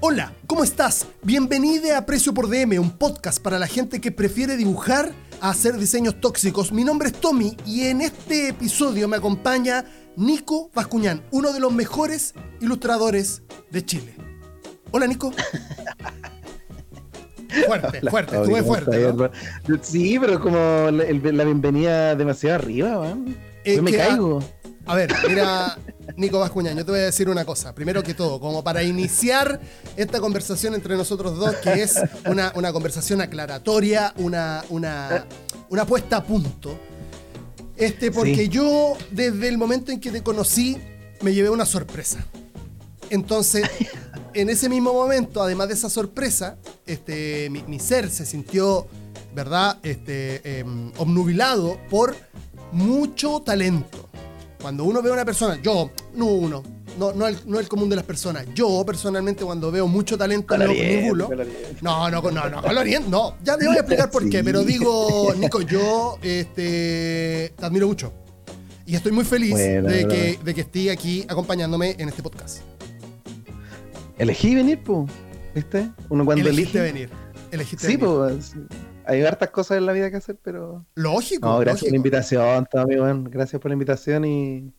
Hola, ¿cómo estás? Bienvenido a Precio por DM, un podcast para la gente que prefiere dibujar a hacer diseños tóxicos. Mi nombre es Tommy y en este episodio me acompaña Nico Bascuñán, uno de los mejores ilustradores de Chile. Hola, Nico. Fuerte, fuerte, estuve fuerte. ¿no? Sí, pero como la, bienvenida demasiado arriba, man. Yo me que, caigo. A ver, mira, Nico Bascuñán, yo te voy a decir una cosa. Primero que todo, como para iniciar esta conversación entre nosotros dos, que es una, una conversación aclaratoria, una, una, una puesta a punto. Este, porque Sí. yo, desde el momento en que te conocí, me llevé una sorpresa. Entonces, en ese mismo momento, además de esa sorpresa, este, mi, mi ser se sintió, ¿verdad?, este, em, obnubilado por mucho talento. Cuando uno ve a una persona, yo, no uno, no, no, el, no el común de las personas, yo personalmente cuando veo mucho talento obnubulo. coloriento. No, no, no, no, coloriento, no. Ya te voy a explicar por qué, Sí. pero digo, Nico, yo este, te admiro mucho. Y estoy muy feliz Bueno, de, que, de que esté aquí acompañándome en este podcast. Elegí venir, po. ¿Viste? Uno cuando Elegiste elige. venir. Elegiste Sí, venir. pues. Hay hartas cosas en la vida que hacer, pero. Lógico. No, gracias por lógico. la invitación, Tommy, weón. Gracias por la invitación y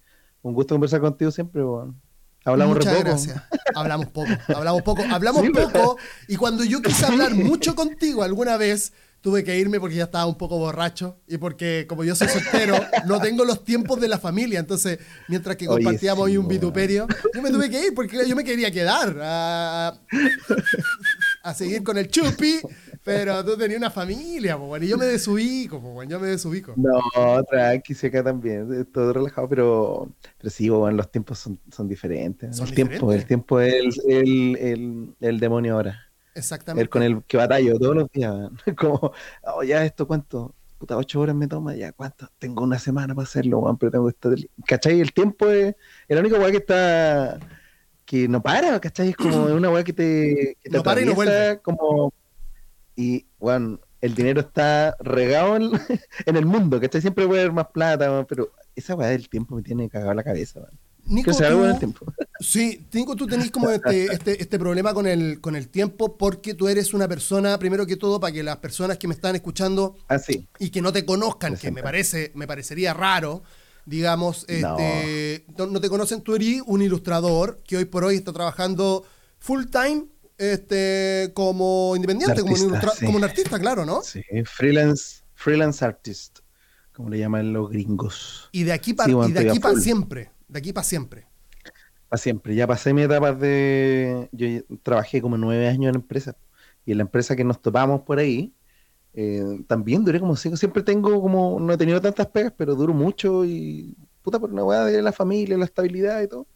un gusto conversar contigo siempre, weón. Hablamos Muchas poco. gracias. Hablamos poco, hablamos poco, hablamos Sí, poco. Y cuando yo quise hablar mucho contigo alguna vez, tuve que irme porque ya estaba un poco borracho y porque como yo soy soltero, no tengo los tiempos de la familia. Entonces, mientras que Oye, compartíamos sí, ahí un vituperio, yo me tuve que ir porque yo me quería quedar a, a seguir con el chupi, pero tú tenías una familia, po, bueno, y yo me desubico, po, bueno, yo me desubico. No, tranqui, sí, acá también, es todo relajado, pero, pero sí, bueno, los tiempos son, son diferentes. Son el tiempo, el tiempo es el, el, el, el demonio ahora. Exactamente. El con el que batallo todos los días. man. Como, oh, ya esto cuánto, puta, ocho horas me toma, ya cuánto, tengo una semana para hacerlo, weón, pero tengo que estar. ¿Cachai? El tiempo es, es la única weá que está, que no para, ¿cachai? Es como una weá que te, que te No para y no vuelve. como, y, weón, el dinero está regado en, en el mundo, ¿cachai? Siempre puede haber más plata, pero esa weá del tiempo me tiene cagado la cabeza, weón. Nico, tú- en el tiempo. Sí, Nico, tú tenés como este, este, este problema con el, con el tiempo porque tú eres una persona, primero que todo, para que las personas que me están escuchando Así. y que no te conozcan, que me parece, me parecería raro, digamos, este, no. no te conocen, tú eres un ilustrador que hoy por hoy está trabajando full time este, como independiente, como, un sí. como un artista, claro, ¿no? Sí, freelance, freelance artist, como le llaman los gringos. Y de aquí para Sí, bueno, estoy a para full. siempre, de aquí para siempre. Para siempre. Ya pasé mi etapa de. Yo trabajé como nueve años en la empresa. Y en la empresa que nos topamos por ahí, eh, también duré como cinco. Siempre tengo como. No he tenido tantas pegas, pero duro mucho y. Puta, por una weá de la familia, la estabilidad y todo.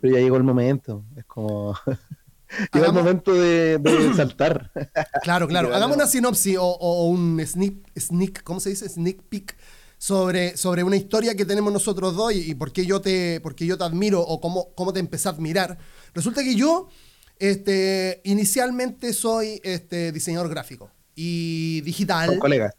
Pero ya llegó el momento. Es como. llegó el momento de, de saltar. Claro, claro. Claro. Hagamos una sinopsis o, o un sneak, sneak, ¿cómo se dice? Sneak peek sobre, sobre una historia que tenemos nosotros dos y, y por qué yo te, por qué yo te admiro o cómo, cómo te empecé a admirar. Resulta que yo, este, inicialmente soy este, diseñador gráfico y digital. Con colegas.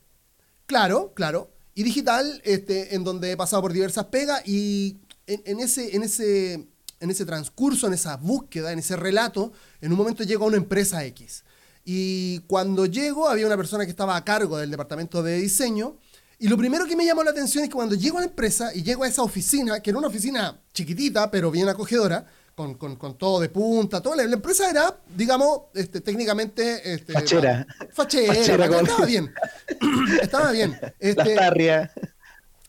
Claro, claro. Y digital, este, en donde he pasado por diversas pegas y en, en ese, en, ese, en ese transcurso, en esa búsqueda, en ese relato, en un momento llego a una empresa X. Y cuando llego, había una persona que estaba a cargo del departamento de diseño. Y lo primero que me llamó la atención es que cuando llego a la empresa y llego a esa oficina, que era una oficina chiquitita, pero bien acogedora, con, con- con todo de punta, todo, la, la empresa era, digamos, este, técnicamente... Este, Fachera. Fachera, Fachera, estaba como- bien. estaba bien. Este, tarrias.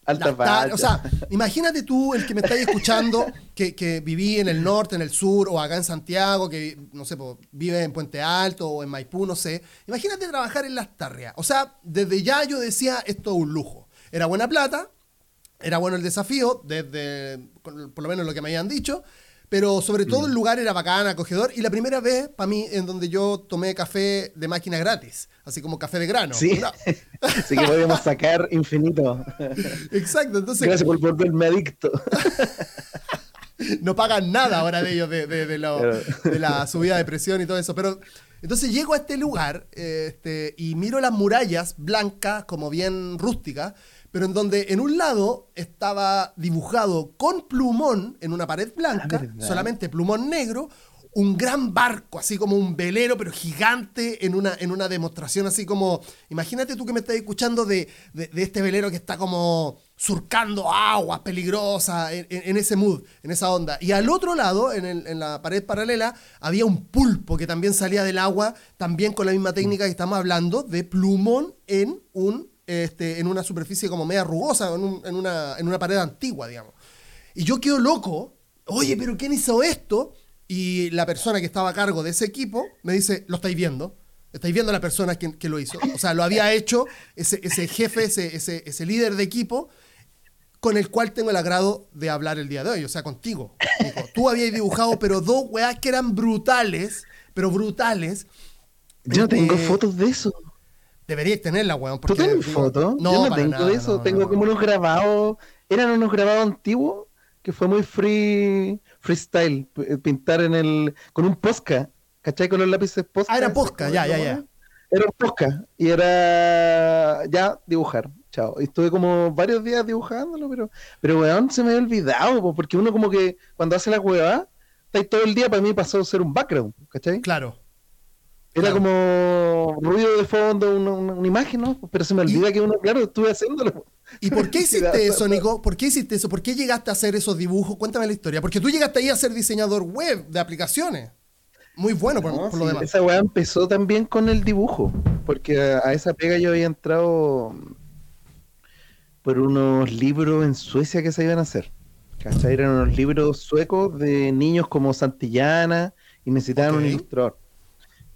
Alta tar- o sea, imagínate tú, el que me estáis escuchando, que, que viví en el norte, en el sur, o acá en Santiago, que, no sé, vive en Puente Alto o en Maipú, no sé. Imagínate trabajar en las tarrias. O sea, desde ya yo decía, esto es un lujo. Era buena plata, era bueno el desafío, desde por lo menos lo que me habían dicho, pero sobre todo el lugar era bacán, acogedor, y la primera vez para mí en donde yo tomé café de máquina gratis, así como café de grano. Sí. Así que podíamos sacar infinito. Exacto, entonces Gracias por volverme adicto. no pagan nada ahora de ellos de, de- de lo- Claro. de la subida de presión y todo eso. Pero entonces llego a este lugar eh, este, y miro las murallas blancas, como bien rústicas, pero en donde en un lado estaba dibujado con plumón en una pared blanca, Ah, solamente plumón negro, un gran barco, así como un velero, pero gigante, en una, en una demostración así como, imagínate tú que me estás escuchando de, de, este velero que está como surcando aguas peligrosas, en, ese mood, en esa onda. Y al otro lado, en, en, la pared paralela, había un pulpo que también salía del agua, también con la misma técnica que estamos hablando, de plumón en, un, este, en una superficie como media rugosa, en, en, una, en una pared antigua, digamos. Y yo quedo loco, oye, pero ¿quién hizo esto? Y la persona que estaba a cargo de ese equipo me dice, lo estáis viendo. Estáis viendo a la persona que, que, lo hizo. O sea, lo había hecho ese, ese jefe, ese, ese, ese, líder de equipo con el cual tengo el agrado de hablar el día de hoy. O sea, contigo. Tú habías dibujado, pero dos weas que eran brutales, pero brutales. Yo tengo eh, fotos de eso. Deberíais tenerla, weón. ¿Tú tienes fotos? No, Yo no tengo de eso. tengo como unos grabados. Eran unos grabados antiguos que fue muy free freestyle, eh, pintar en el con un posca, ¿cachai? Con los lápices posca. Ah, era posca, ya, ya, ya. Era un posca y era ya dibujar. Chao. Y estuve como varios días dibujándolo, pero, pero weón, se me había olvidado, porque uno como que cuando hace la hueva, está ahí todo el día, para mí pasó a ser un background, ¿cachai? Claro. Era como ruido de fondo, una, imagen, ¿no? Pero se me olvida que uno, claro, estuve haciéndolo. ¿Y por qué hiciste eso, Nico? ¿Por qué hiciste eso? ¿Por qué llegaste a hacer esos dibujos? Cuéntame la historia. Porque tú llegaste ahí a ser diseñador web de aplicaciones. Muy bueno por, lo demás. Esa weá empezó también con el dibujo. Porque a, esa pega yo había entrado por unos libros en Suecia que se iban a hacer. ¿Cachai? Eran unos libros suecos de niños como Santillana y necesitaban un ilustrador.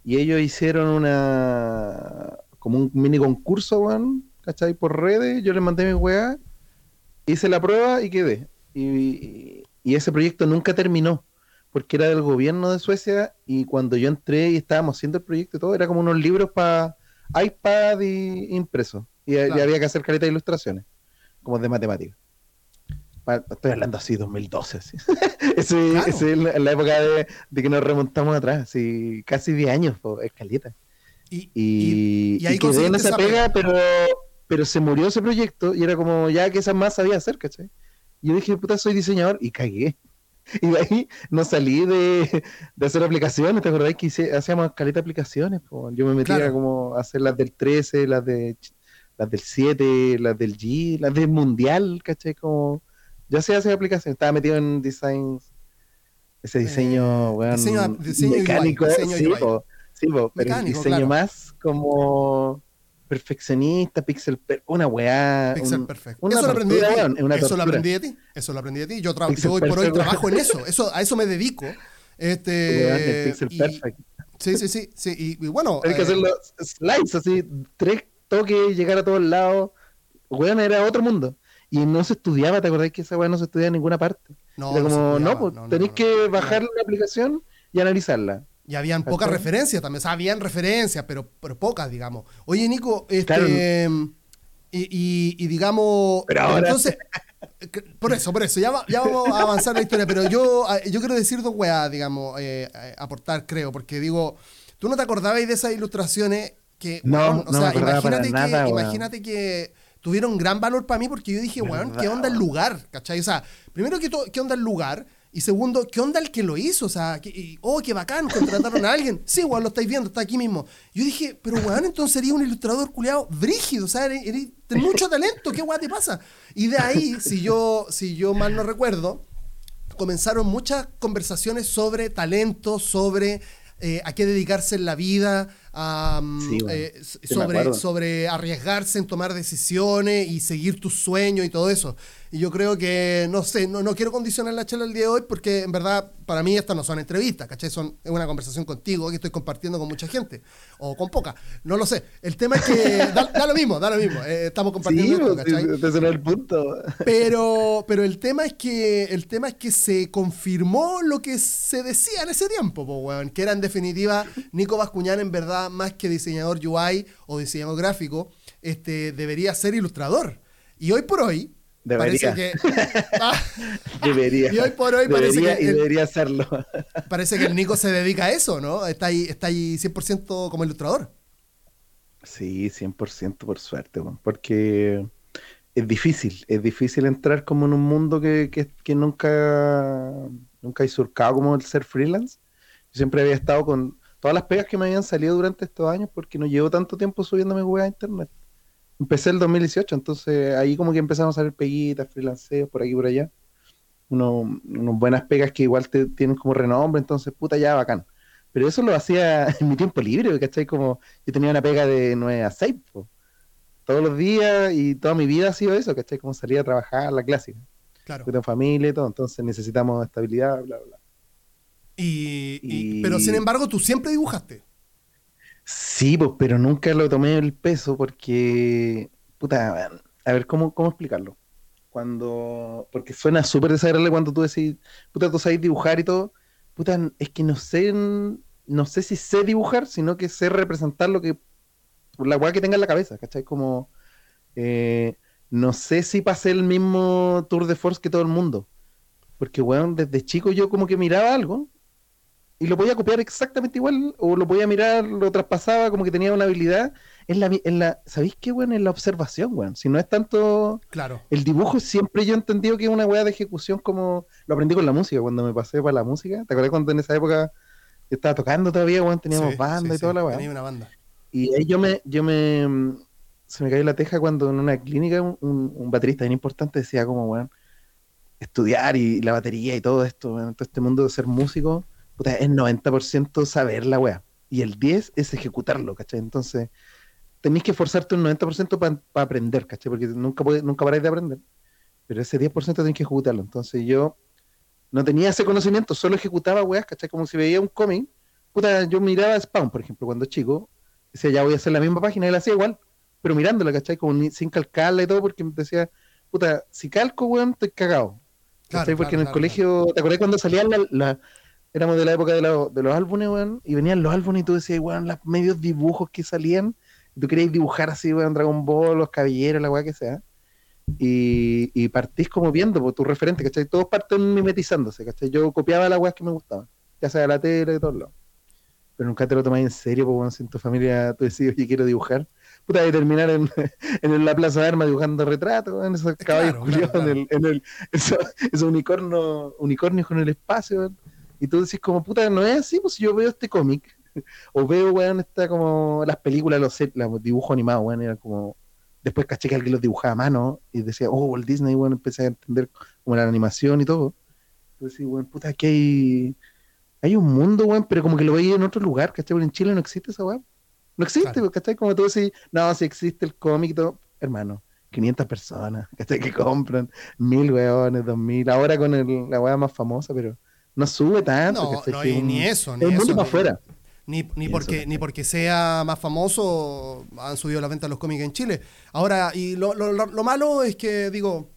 Y ellos hicieron una. como un mini concurso, weón, ¿cachai? Por redes. Yo les mandé mi weá, hice la prueba y quedé. Y, ese proyecto nunca terminó, porque era del gobierno de Suecia. Y cuando yo entré y estábamos haciendo el proyecto y todo, era como unos libros para iPad y impreso. Y, había que hacer careta de ilustraciones, como de matemáticas estoy hablando así, 2012. Así. Ese, es la, época de, que nos remontamos atrás, así, casi 10 años, escalita. Y, y, y, quedé en esa pega, pero, pero se murió ese proyecto y era como ya que esa más sabía hacer, ¿cachai? Y yo dije, puta, soy diseñador y cagué. Y de ahí no salí de, de hacer aplicaciones, ¿te acordás que hacíamos caleta de aplicaciones? Yo me metía como a hacer las del 13, las de las del 7, las del G, las del Mundial, ¿cachai? Como yo sí hacía aplicación, estaba metido en designs, ese eh, diseño, bueno, diseño, mecánico, diseño sí, pero el diseño más como perfeccionista, pixel, una weá. Pixel perfecto. eso, lo aprendí, de ti. eso lo aprendí de ti. Eso lo aprendí de ti. Yo, yo hoy por hoy trabajo en eso. eso. A eso me dedico. Este, pixel perfect. Sí, sí, sí, sí. Y, bueno. Hay que hacer los slides así, tres toques, llegar a todos lados. Weón, era otro mundo y no se estudiaba, ¿te acordás que esa weá no se estudia en ninguna parte? No, Era como, no, pues tenéis que bajar la aplicación y analizarla. Y habían pocas referencias también, o sea, habían referencias, pero, pero pocas, digamos. Oye, Nico, este, y, y, digamos, pero entonces, por eso, por eso, ya, ya, vamos a avanzar la historia, pero yo, yo quiero decir dos weas, digamos, eh, aportar, creo, porque digo, tú no te acordabas de esas ilustraciones que, no, o sea, imagínate que, imagínate que tuvieron gran valor para mí porque yo dije, weón, ¿qué onda el lugar? ¿Cachai? O sea, primero, ¿qué, ¿qué onda el lugar? Y segundo, ¿qué onda el que lo hizo? O sea, oh, qué bacán, contrataron a alguien. Sí, weón, lo estáis viendo, está aquí mismo. Yo dije, pero weón, entonces sería un ilustrador culiado brígido, o sea, eres, mucho talento, ¿qué weón te pasa? Y de ahí, si yo, si yo mal no recuerdo, comenzaron muchas conversaciones sobre talento, sobre eh, a qué dedicarse en la vida, eh, sobre, sobre arriesgarse en tomar decisiones y seguir tus sueños y todo eso. Y yo creo que, no sé, no, no quiero condicionar la charla el día de hoy porque en verdad para mí estas no son entrevistas, ¿cachai? Son, es una conversación contigo que estoy compartiendo con mucha gente, o con poca, no lo sé. El tema es que da, lo mismo, da lo mismo, eh, estamos compartiendo esto, ¿cachai? el punto. Pero, pero el, tema es que, el tema es que se confirmó lo que se decía en ese tiempo, que era en definitiva Nico Bascuñán en verdad más que diseñador UI o diseñador gráfico, este, debería ser ilustrador. Y hoy por hoy, Debería. Parece que. Ah, debería. Y hoy por hoy parece que. Y debería hacerlo. Parece que el Nico se dedica a eso, ¿no? Está ahí, está ahí 100% como ilustrador. Sí, 100% por suerte, porque es difícil. Es difícil entrar como en un mundo que, que, que nunca, nunca hay surcado como el ser freelance. siempre había estado con todas las pegas que me habían salido durante estos años porque no llevo tanto tiempo subiéndome web a internet. Empecé el 2018, entonces ahí como que empezamos a salir peguitas, freelanceos por aquí y por allá. Unos, buenas pegas que igual te tienen como renombre, entonces puta ya bacán. Pero eso lo hacía en mi tiempo libre, ¿cachai? Como yo tenía una pega de 9 a 6, todos los días y toda mi vida ha sido eso, ¿cachai? Como salir a trabajar, la clásica. Claro. Tengo familia y todo, entonces necesitamos estabilidad, bla, bla. Y, pero sin embargo, tú siempre dibujaste. Sí, pues, pero nunca lo tomé el peso porque, puta, a ver, ¿cómo, cómo explicarlo? Cuando, porque suena súper desagradable cuando tú decís, puta, tú sabes dibujar y todo, puta, es que no sé, no sé si sé dibujar, sino que sé representar lo que, la weá que tenga en la cabeza, ¿cachai? Como, eh, no sé si pasé el mismo tour de force que todo el mundo. Porque, weón, desde chico yo como que miraba algo y lo podía copiar exactamente igual, o lo podía mirar, lo traspasaba, como que tenía una habilidad. En la, en la, ¿Sabéis qué, weón? En la observación, weón. Si no es tanto. Claro. El dibujo siempre yo he entendido que es una weá de ejecución como. Lo aprendí con la música, cuando me pasé para la música. ¿Te acuerdas cuando en esa época yo estaba tocando todavía, weón? Teníamos banda y toda la weá. Tenía una banda. Y ahí yo me, yo me. Se me cayó la teja cuando en una clínica un, un baterista bien importante decía, como, weón, estudiar y la batería y todo esto, weón, todo este mundo de ser músico es 90% saber la weá. Y el 10 es ejecutarlo, ¿cachai? Entonces, tenéis que esforzarte un 90% para aprender, ¿cachai? Porque nunca, nunca paráis de aprender. Pero ese 10% tenéis que ejecutarlo. Entonces yo no tenía ese conocimiento, solo ejecutaba weas, ¿cachai? Como si veía un cómic. Puta, yo miraba Spawn, por ejemplo, cuando chico. Decía, ya voy a hacer la misma página y la hacía igual, pero mirándola, ¿cachai? Como sin calcarla y todo, porque me decía, puta, si calco, weón, estoy cagado. ¿cachai? porque en el colegio, ¿te acordás cuando salían la, éramos de la época de, los álbumes, weón, y venían los álbumes y tú decías, weón, los medios dibujos que salían, y tú querías dibujar así, weón, Dragon Ball, los caballeros, la weá que sea. Y, y partís como viendo por tu referente, ¿cachai? Todos parten mimetizándose, ¿cachai? Yo copiaba las weas que me gustaban, ya sea de la tele, de todos lados. Pero nunca te lo tomás en serio, porque bueno, si en tu familia tú decís, oye, quiero dibujar, puta, de terminar en, en, la Plaza de Armas dibujando retratos, en esos caballos en el, en el, esos, unicornios, unicornios con el espacio, weón y tú decís como, puta, no es así, pues si yo veo este cómic, o veo, weón, está como las películas, los, los dibujos animados, weón, era como, después caché que alguien los dibujaba a mano, y decía, oh, Walt Disney, weón, empecé a entender como la animación y todo. Entonces, weón, puta, aquí hay, hay un mundo, weón, pero como que lo veía en otro lugar, ¿cachai? Porque en Chile no existe esa weón. No existe, claro. ¿cachai? Como tú decís, no, si existe el cómic, todo, hermano. 500 personas, ¿cachai? Que compran, mil weones, dos mil, ahora con el, la weá más famosa, pero no sube tanto. No, no ni eso, ni eso. Ni, afuera. Ni, ni porque, ni porque sea más famoso han subido la venta de los cómics en Chile. Ahora, y lo, lo, lo, malo es que, digo,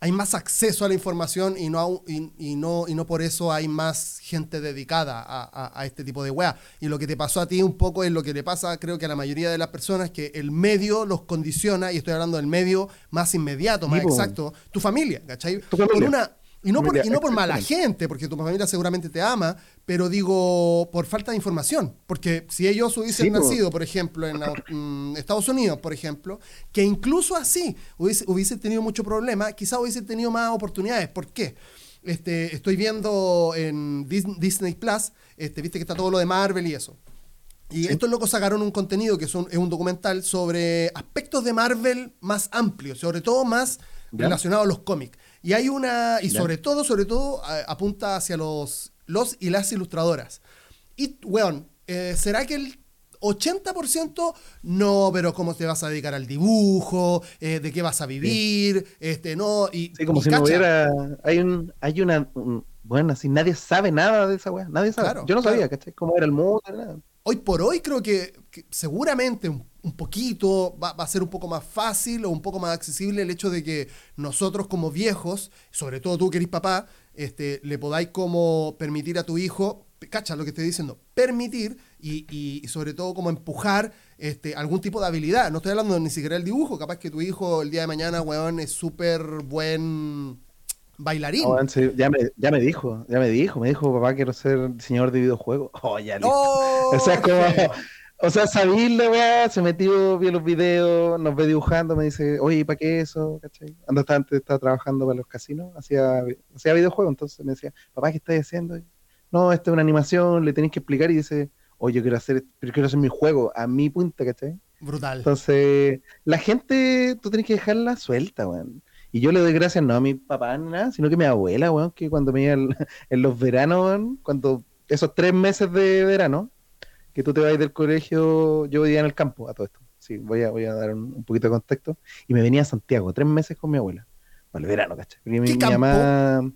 hay más acceso a la información y no, y, no, y no por eso hay más gente dedicada a, a, este tipo de weá. Y lo que te pasó a ti un poco es lo que le pasa, creo que a la mayoría de las personas, que el medio los condiciona, y estoy hablando del medio más inmediato, más exacto, tu familia, ¿cachai? Por una y no, por, y no por mala gente, porque tu familia seguramente te ama, pero digo, por falta de información. Porque si ellos hubiesen nacido, por ejemplo, en mm, Estados Unidos, por ejemplo, que incluso así hubiese, tenido mucho problema, quizás hubiese tenido más oportunidades. ¿Por qué? Este, estoy viendo en Disney Plus, este, viste que está todo lo de Marvel y eso. Y estos locos sacaron un contenido que es un, es un, documental sobre aspectos de Marvel más amplios, sobre todo más relacionados a los cómics. Y hay una, y sobre todo, sobre todo, apunta hacia los, los y las ilustradoras. Y, weón, eh, ¿será que el 80% no, pero cómo te vas a dedicar al dibujo, eh, de qué vas a vivir, este, no, y... Sí, como si no hubiera, hay, un, hay una, bueno, así nadie sabe nada de esa weá, nadie sabe. Yo no sabía, ¿cachai? Cómo era el mundo, nada. Hoy por hoy creo que, seguramente un un poquito, va, a ser un poco más fácil o un poco más accesible el hecho de que nosotros como viejos, sobre todo tú que eres papá, este, le podáis como permitir a tu hijo, cacha lo que estoy diciendo, permitir y, y, sobre todo como empujar este, algún tipo de habilidad. No estoy hablando ni siquiera del dibujo, capaz que tu hijo el día de mañana, weón, es súper buen bailarín. ya, me, ya me dijo, ya me dijo, me dijo, papá, quiero ser diseñador de videojuegos. Oh, ya listo. o sea, como... O sea, sabirle, weá, se metió, vio los videos, nos ve dibujando, me dice, oye, ¿para qué eso? ¿Cachai? Ando antes estaba trabajando para los casinos, hacía, hacía videojuegos, entonces me decía, papá, ¿qué estás haciendo? no, esta es una animación, le tenés que explicar y dice, oye, yo quiero hacer, pero quiero hacer mi juego a mi punta, ¿cachai? Brutal. Entonces, la gente, tú tenés que dejarla suelta, weón. Y yo le doy gracias no a mi papá ni nada, sino que a mi abuela, weón, que cuando me iba en los veranos, weón, cuando esos tres meses de verano, que tú te vas del colegio, yo vivía en el campo a todo esto. Sí, voy a, voy a dar un, poquito de contexto. Y me venía a Santiago, tres meses con mi abuela, para el verano, ¿cachai? mi, mi mamá,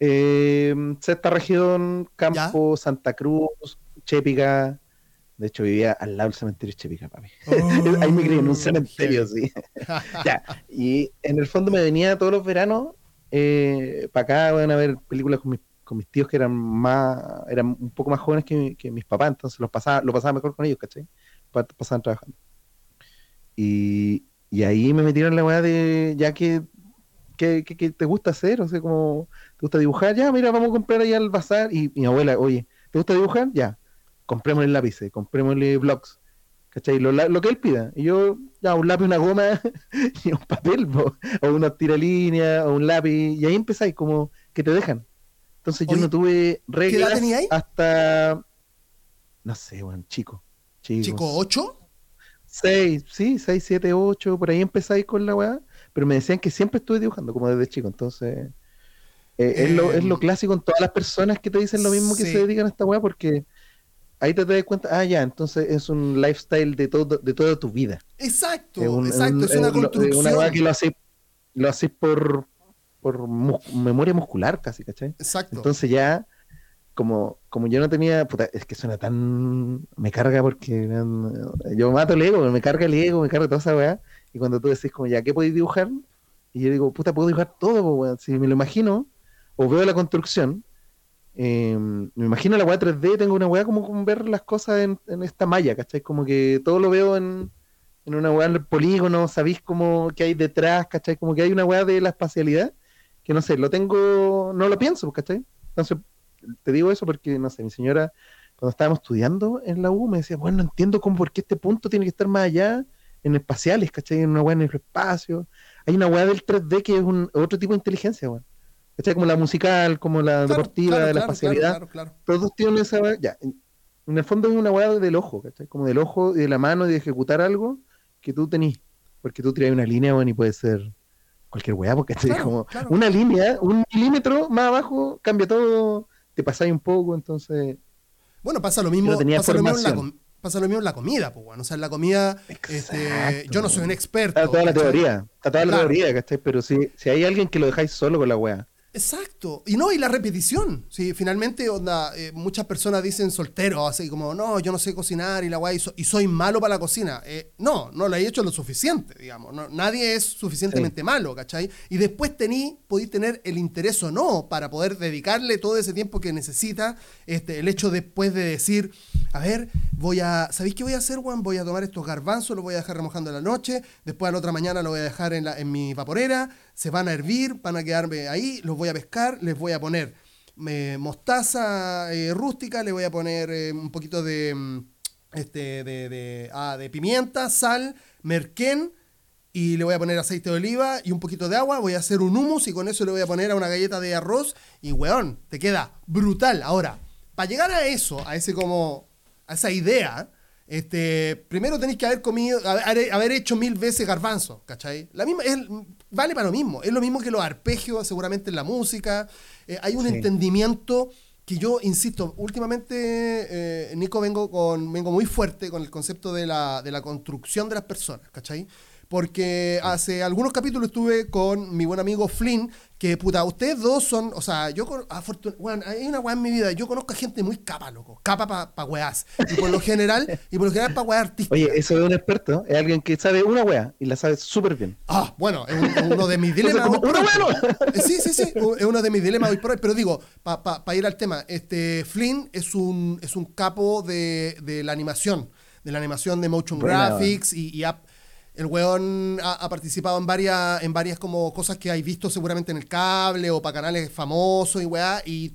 eh, sexta región, Campo, Santa Cruz, Chépica, de hecho, vivía al lado del cementerio Chepica, papi. Oh, Ahí me crié en un cementerio, sí. ya. Y en el fondo me venía todos los veranos eh, para acá, van a ver películas con mis, con mis tíos que eran más, eran un poco más jóvenes que, que mis papás, entonces los pasaba, lo pasaba mejor con ellos, ¿cachai? Pasaban trabajando. Y, y ahí me metieron la weá de, ya que, que, que, te gusta hacer, o sea, como, ¿te gusta dibujar? Ya, mira, vamos a comprar ahí al bazar. Y mi abuela, oye, ¿te gusta dibujar? Ya comprémosle lápices, comprémosle blogs, ¿cachai? Lo, lo, que él pida. Y yo, ya, un lápiz, una goma y un papel, o una tiralínea, o un lápiz, y ahí empezáis, como que te dejan. Entonces yo no tuve reglas hasta, no sé, bueno, chico. ¿Chico 8? 6, sí, 6, 7, 8, por ahí empezáis con la weá, pero me decían que siempre estuve dibujando, como desde chico, entonces... Eh, es, lo, es, lo, em, clásico en todas las personas que te dicen lo mismo que se dedican a esta weá, porque ahí te das cuenta, ah, ya, entonces es un lifestyle de todo de toda tu vida. Exacto, exacto, es, una construcción. Una que lo haces lo haces por, por memoria muscular casi, ¿cachai? Exacto. Entonces ya, como, como yo no tenía, puta, es que suena tan, me carga porque yo mato el ego, me carga el ego, me carga toda esa weá, y cuando tú decís como, ya, ¿qué podéis dibujar? Y yo digo, puta, puedo dibujar todo, weá. si me lo imagino, o veo la construcción, Em, me imagino la weá 3D, tengo una weá como, ver las cosas en, esta malla, ¿cachai? Como que todo lo veo en, una weá en el polígono, sabéis como que hay detrás, ¿cachai? Como que hay una weá de la espacialidad, que no sé, lo tengo, no lo pienso, ¿cachai? Entonces, te digo eso porque, no sé, mi señora, cuando estábamos estudiando en la U, me decía, bueno, no entiendo cómo, por qué este punto tiene que estar más allá, en espaciales, ¿cachai? En una weá en el espacio. Hay una weá del 3D que es un, otro tipo de inteligencia, weón. Como la musical, como la deportiva, de la espacialidad. Todos tienen esa ya. En el fondo es una weá del ojo, ¿cachai? Como del ojo y de la mano de ejecutar algo que tú tenés. Porque tú traes una línea, bueno, y puede ser cualquier weá, porque es como una línea, un milímetro más abajo, cambia todo, te pasáis un poco, entonces. Bueno, pasa lo mismo, pasa lo mismo, en la, pasa lo mismo en la comida, pues, bueno. O sea, en la comida, este, yo no soy un experto. Está toda la teoría, está toda la teoría, ¿cachai? Pero si, si hay alguien que lo dejáis solo con la weá, Exacto. Y no, y la repetición. Sí, finalmente, onda, eh, muchas personas dicen soltero, así como, no, yo no sé cocinar y la guay, y, soy malo para la cocina. Eh, no, no lo he hecho lo suficiente, digamos. nadie es suficientemente malo, ¿cachai? Y después tení, podéis tener el interés o no para poder dedicarle todo ese tiempo que necesita. Este, el hecho después de decir, a ver, voy a, ¿sabéis qué voy a hacer, Juan? Voy a tomar estos garbanzos, los voy a dejar remojando en la noche, después a la otra mañana lo voy a dejar en, la, en mi vaporera se van a hervir, van a quedarme ahí, los voy a pescar, les voy a poner eh, mostaza eh, rústica, le voy a poner eh, un poquito de, mm, este, de, ah, de, pimienta, sal, merquén, y le voy a poner aceite de oliva y un poquito de agua, voy a hacer un hummus y con eso le voy a poner a una galleta de arroz y weón, te queda brutal. Ahora, para llegar a eso, a ese como, a esa idea, este, primero tenéis que haber comido, haber, hecho mil veces garbanzo, ¿cachai? La misma, es, vale para lo mismo, es lo mismo que los arpegios seguramente en la música, eh, hay un entendimiento que yo, insisto, últimamente, eh, Nico, vengo, con, vengo muy fuerte con el concepto de la, de la construcción de las personas, ¿cachai? porque hace algunos capítulos estuve con mi buen amigo Flynn, que puta, ustedes dos son, o sea, yo, bueno, hay una weá en mi vida, yo conozco a gente muy capa, loco, capa para pa weás, y por lo general, y por lo general para weá artísticas. Oye, eso es un experto, es alguien que sabe una weá y la sabe súper bien. Ah, bueno, es uno de mis dilemas. uno bueno. Eh, sí, sí, sí, es uno de mis dilemas hoy por hoy, pero digo, para ir al tema, este, Flynn es un, es un capo de, de la animación, de la animación de motion graphics y, y el weón ha, participado en varias, en varias como cosas que hay visto seguramente en el cable o para canales famosos y weá. Y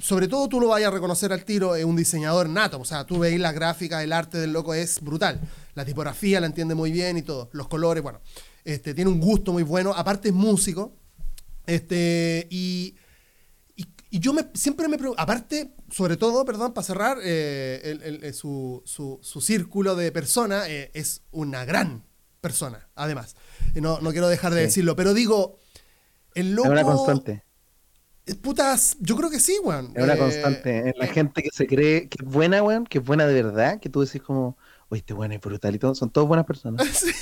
sobre todo tú lo vayas a reconocer al tiro, es un diseñador nato. O sea, tú veis las gráficas, el arte del loco es brutal. La tipografía la entiende muy bien y todo. Los colores, bueno. Este, tiene un gusto muy bueno. Aparte es músico. Este, y, y yo me, siempre me pregunto, aparte, sobre todo, perdón, para cerrar, eh, el- su, su- su círculo de personas eh, es una gran persona, además. No, no quiero dejar de Sí. decirlo, pero digo, el loco... Es una constante. eh, Putas, yo creo que sí, weón. Es una Eh, constante. Es la eh, gente que se cree que es buena, weón, que es buena de verdad, que tú decís como, oye, este weón es brutal y todo. Son todas buenas personas. sí.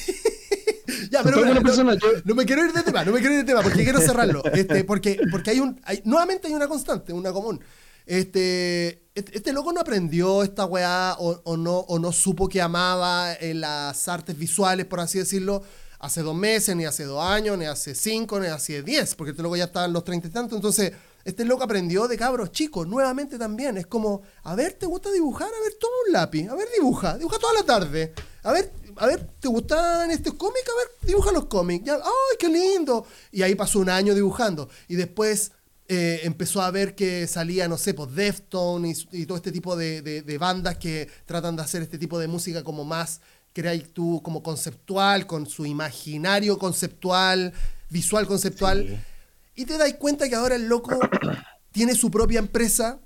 ya, pero mira. Yo- no me quiero ir de tema, no me quiero ir de tema, porque quiero cerrarlo. Este, porque, porque hay un. hay- nuevamente hay una constante, una común. Este, este, este loco no aprendió esta weá o, no, o no supo que amaba eh, las artes visuales, por así decirlo, hace dos meses, ni hace dos años, ni hace cinco, ni hace diez, porque este loco ya está en los treinta y tantos. Entonces, este loco aprendió de cabros chicos, nuevamente también. Es como, a ver, ¿te gusta dibujar? A ver, toma un lápiz, a ver, dibuja, dibuja toda la tarde. A ver, a ver, ¿te gustan estos cómics? A ver, dibuja los cómics. ¡Ay, qué lindo! Y ahí pasó un año dibujando. Y después eh, empezó a ver que salía, no sé, pues Deftones y, y todo este tipo de, de- de bandas que tratan de hacer este tipo de música como más, creáis tú, como conceptual, con su imaginario conceptual, visual conceptual. Sí. Y te das cuenta que ahora el loco tiene su propia empresa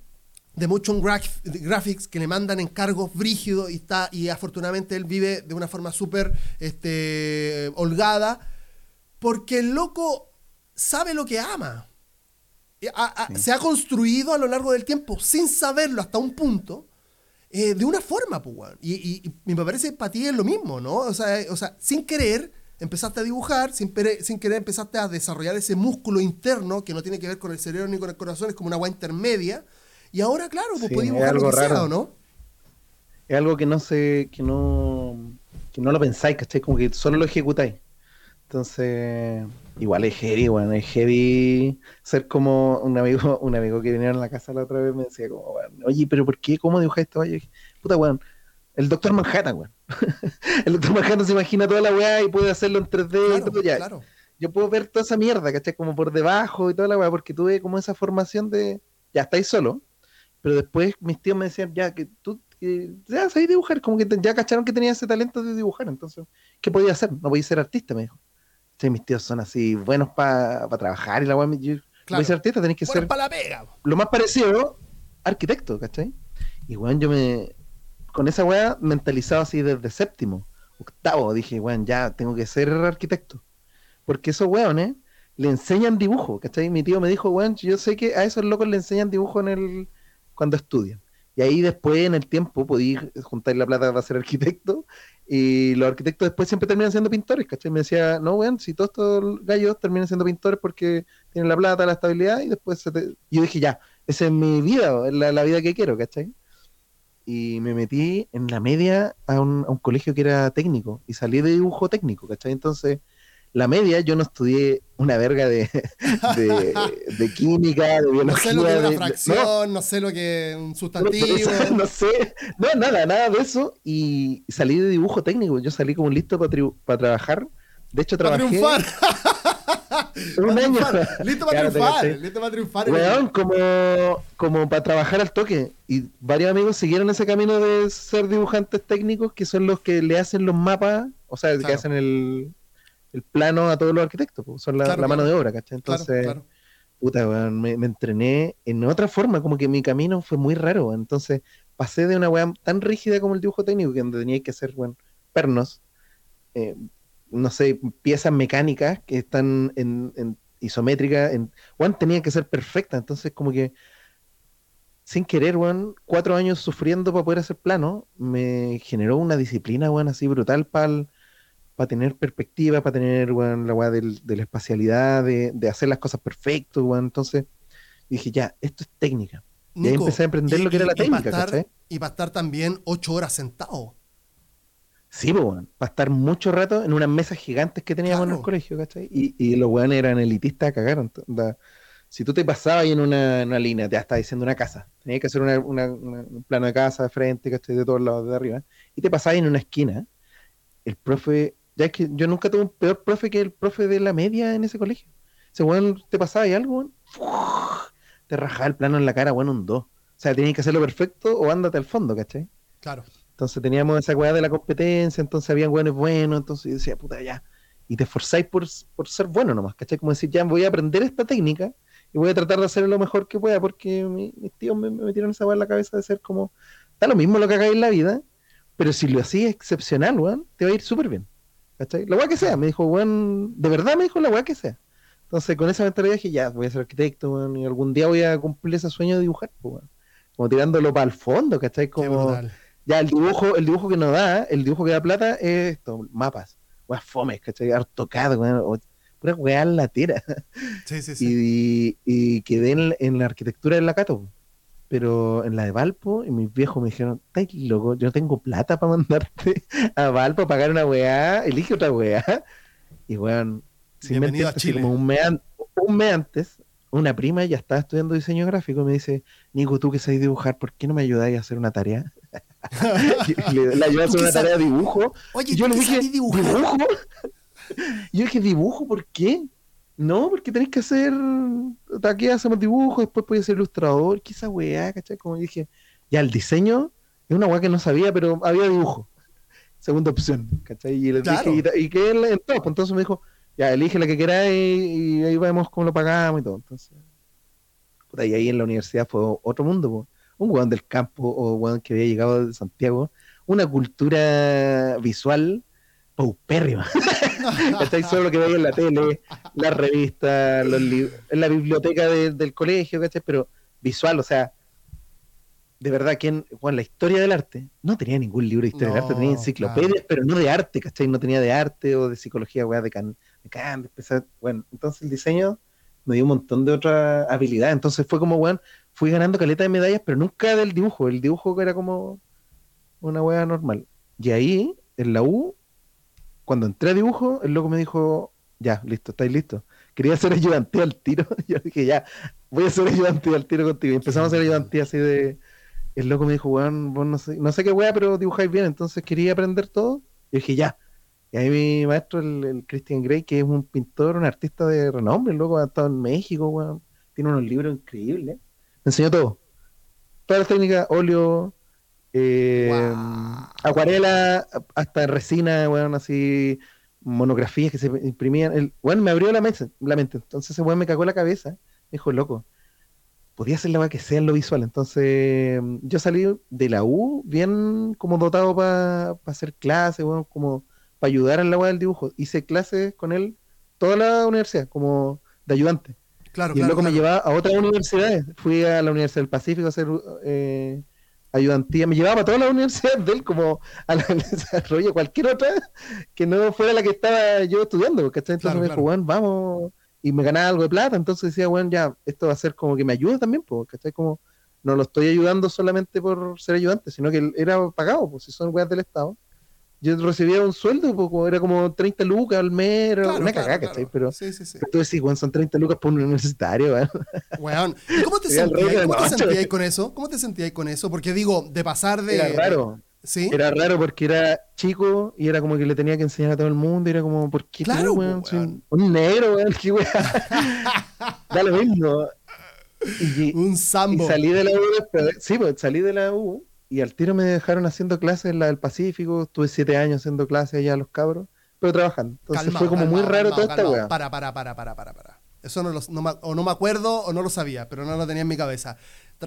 de motion graph- graphics que le mandan encargos brígidos y está y afortunadamente él vive de una forma súper este, holgada porque el loco sabe lo que ama. Sí. Se ha construido a lo largo del tiempo sin saberlo hasta un punto. eh, de una forma, pues. Y, y- y me parece que para ti es lo mismo, ¿no? O sea, eh, o sea, sin querer empezaste a dibujar, sin, sin querer empezaste a desarrollar ese músculo interno que no tiene que ver con el cerebro ni con el corazón, es como una agua intermedia. Y ahora, claro, pues Sí, puedes es dibujar lo algo que sea, raro. ¿o no? Es algo que no se, que no, que no lo pensáis, ¿cachai? Como que solo lo ejecutáis. Entonces, igual es heavy, bueno, es heavy ser como un amigo, un amigo que vinieron a la casa la otra vez me decía como, weón, oye, pero ¿por qué? ¿Cómo dibujáis esto? Dije, puta weón, el Doctor Manhattan, weón. el Doctor Manhattan se imagina toda la weá y puede hacerlo en 3D y todo ya. claro. Yo puedo ver toda esa mierda, ¿cachai? Como por debajo y toda la weá, porque tuve como esa formación de, ya estáis solo, pero después mis tíos me decían, ya, que tú que ya sabéis dibujar, como que te- ya cacharon que tenía ese talento de dibujar, entonces, ¿qué podía hacer? No podía ser artista, me dijo. Sí, mis tíos son así buenos para trabajar y la weá, Claro. podéis ser artista, tenéis que Bueno, ser para la pega. lo más parecido, arquitecto, ¿cachai? Y weón, yo me, con esa weá mentalizado así desde séptimo, octavo, dije, weón, ya tengo que ser arquitecto. Porque esos weones le enseñan dibujo, ¿cachai? Mi tío me dijo, weón, yo sé que a esos locos le enseñan dibujo en el, cuando estudian. Y ahí después, en el tiempo, podí juntar la plata para ser arquitecto. Y los arquitectos después siempre terminan siendo pintores, ¿cachai? Me decía, no, weón, si todos estos gallos terminan siendo pintores porque tienen la plata, la estabilidad, y después se te... Yo dije, ya, esa es mi vida, la, la vida que quiero, ¿cachai? Y me metí en la media a un, a un colegio que era técnico, y salí de dibujo técnico, ¿cachai? Entonces, la media, yo no estudié una verga de, de, de química, de No biología. sé lo que es una de- fracción, no, sé lo que es un no, sustantivo. no sé, no, nada, nada de eso. Y salí de dibujo técnico. Yo salí como listo para trabajar. De hecho, Para trabajé triunfar. un Para año. triunfar. Listo para Claro, triunfar. Listo para triunfar. Weón, como, como para trabajar al toque. Y varios amigos siguieron ese camino de ser dibujantes técnicos, que son los que le hacen los mapas, o sea, que Claro. hacen el, el plano a todos los arquitectos, pues, son la, Claro, la mano claro. de obra, ¿cachai? Entonces, claro. puta, weón, me, me entrené en otra forma, como que mi camino fue muy raro, weón. Entonces, pasé de una weá tan rígida como el dibujo técnico, que donde tenía que hacer, weón, pernos, eh, no sé, piezas mecánicas que están en, en isométrica, en, weón, tenían que ser perfectas, entonces como que sin querer, weón, cuatro años sufriendo para poder hacer plano, me generó una disciplina, weón, así brutal para tener perspectiva, para tener, la weá de la espacialidad, de, de hacer las cosas perfecto, weón. Entonces dije, ya, esto es técnica. Y ahí empecé a aprender y- lo que era la y técnica, estar- ¿cachai? Y para estar también ocho horas sentado. Sí, pues, weón, para estar mucho rato en unas mesas gigantes que teníamos en el colegio, ¿cachai? Y, y los weones eran elitistas a cagar. ent- onda, si tú te pasabas ahí en una, en una línea, te estaba diciendo una casa, tenías que hacer una- una- un plano de casa de frente, ¿cachai? De todos lados, de arriba, y te pasabas en una esquina, el profe, ya es que yo nunca tuve un peor profe que el profe de la media en ese colegio. Ese weón te pasaba y algo, weón, te rajaba el plano en la cara, weón, un 2. O sea, tenías que hacerlo perfecto o ándate al fondo, ¿cachai? Claro. Entonces teníamos esa weá de la competencia, entonces habían weones buenos, entonces yo decía, puta, ya. Y te esforzáis por, por ser bueno nomás, ¿cachai? Como decir, ya voy a aprender esta técnica y voy a tratar de hacer lo mejor que pueda, porque mis tíos me, metieron esa weá en la cabeza de ser como, da lo mismo lo que hagáis en la vida, pero si lo hacías excepcional, weón, te va a ir súper bien. ¿Cachai? La weá que sea, me dijo, weón, de verdad me dijo la weá que sea. Entonces, con esa mentalidad dije, ya, voy a ser arquitecto, weón, y algún día voy a cumplir ese sueño de dibujar, pues, weón. Como tirándolo para el fondo, ¿cachai? Como, ya, el dibujo, el dibujo que nos da, el dibujo que da plata es esto, mapas, weá fomes, ¿cachai? Hartocado, weón, pura weá en la tira. Sí, sí, sí. Y, y quedé en, en, la arquitectura de la Cato, pero en la de Valpo, y mis viejos me dijeron, ¿estás loco? Yo no tengo plata para mandarte a Valpo a pagar una weá, elige otra weá. Y weón, a Chile. Como un mes, un mes antes, una prima ya estaba estudiando diseño gráfico y me dice, Nico, tú que sabes dibujar, ¿por qué no me ayudáis a hacer una tarea? le, ayudé a hacer una tarea de dibujo. Oye, yo le dije, ¿dibujo? yo dije, ¿dibujo? ¿Por qué? No, porque tenéis que hacer. Aquí hacemos dibujo, después podéis ser ilustrador. ¿Qué esa weá, cachai? Como dije, ya el diseño es una weá que no sabía, pero había dibujo. Segunda opción, ¿cachai? Y le dije, ¿y, y qué en todo? Pues entonces me dijo, ya elige la que queráis y, ahí vemos cómo lo pagamos y todo. Entonces, y ahí en la universidad fue otro mundo, un weón del campo o weón que había llegado de Santiago, una cultura visual paupérrima. Estáis solo lo que veis en la tele, las revistas, los en la biblioteca del colegio, ¿cachai? Pero visual, o sea, de verdad que en la historia del arte no tenía ningún libro de historia del arte, tenía enciclopedias, pero no de arte, ¿cachai? No tenía de arte o de psicología, weá, de, can, bueno, entonces el diseño me dio un montón de otras habilidades. Entonces fue como, bueno, fui ganando caleta de medallas, pero nunca del dibujo. El dibujo era como una wea normal. Y ahí, en la U, cuando entré a dibujo, el loco me dijo, ya, listo, estáis listos. Quería ser ayudante al tiro. Yo dije, ya, voy a ser ayudante al tiro contigo. Y empezamos a ser ayudante así de. El loco me dijo, weón, vos no sé, no sé qué wea, pero dibujáis bien. Entonces quería aprender todo. Y dije, ya, y ahí mi maestro, el, Christian Grey, que es un pintor, un artista de renombre, luego ha estado en México, tiene unos libros increíbles. Me enseñó todo. Todas las técnicas, óleo, eh, acuarela, hasta resina, weón, así, monografías que se imprimían. El, bueno, me abrió la, mente, la mente. Entonces ese weón me cagó la cabeza. Me dijo, loco, podía hacer la weá que sea en lo visual. Entonces yo salí de la U bien como dotado para hacer clases, weón, como para ayudar en la web del dibujo. Hice clases con él toda la universidad, como de ayudante. Claro, y luego me llevaba a otras universidades. Fui a la Universidad del Pacífico a hacer eh, ayudantía. Me llevaba a todas las universidades de él, como a la desarrollo, cualquier otra que no fuera la que estaba yo estudiando. ¿cachai? Entonces me dijo, bueno, vamos. Y me ganaba algo de plata. Entonces decía, bueno, ya, esto va a ser como que me ayude también, porque ¿cachai? Como no lo estoy ayudando solamente por ser ayudante, sino que era pagado, pues si son weas del Estado yo recibía un sueldo, pues, era como 30 lucas al mes, era una cagada, ¿cachai? Pero, sí, sí, sí. tú decís, son 30 lucas por un universitario, weón. ¿Y cómo te sentías, ¿cómo te sentías con eso? ¿Cómo te sentías con eso? Porque digo, de pasar de... Era raro. ¿Sí? Era raro porque era chico y era como que le tenía que enseñar a todo el mundo y era como, ¿por qué claro, weón? Un negro, weón, qué weón. da lo mismo. un sambo. Y salí de la U sí, pues salí de la U y al tiro me dejaron haciendo clases en la del Pacífico, estuve siete años haciendo clases allá a los cabros, pero trabajando. Entonces fue como muy raro toda esta weá. Para, para, para, para, para, para. Eso no lo, no, o no me acuerdo o no lo sabía, pero no lo tenía en mi cabeza.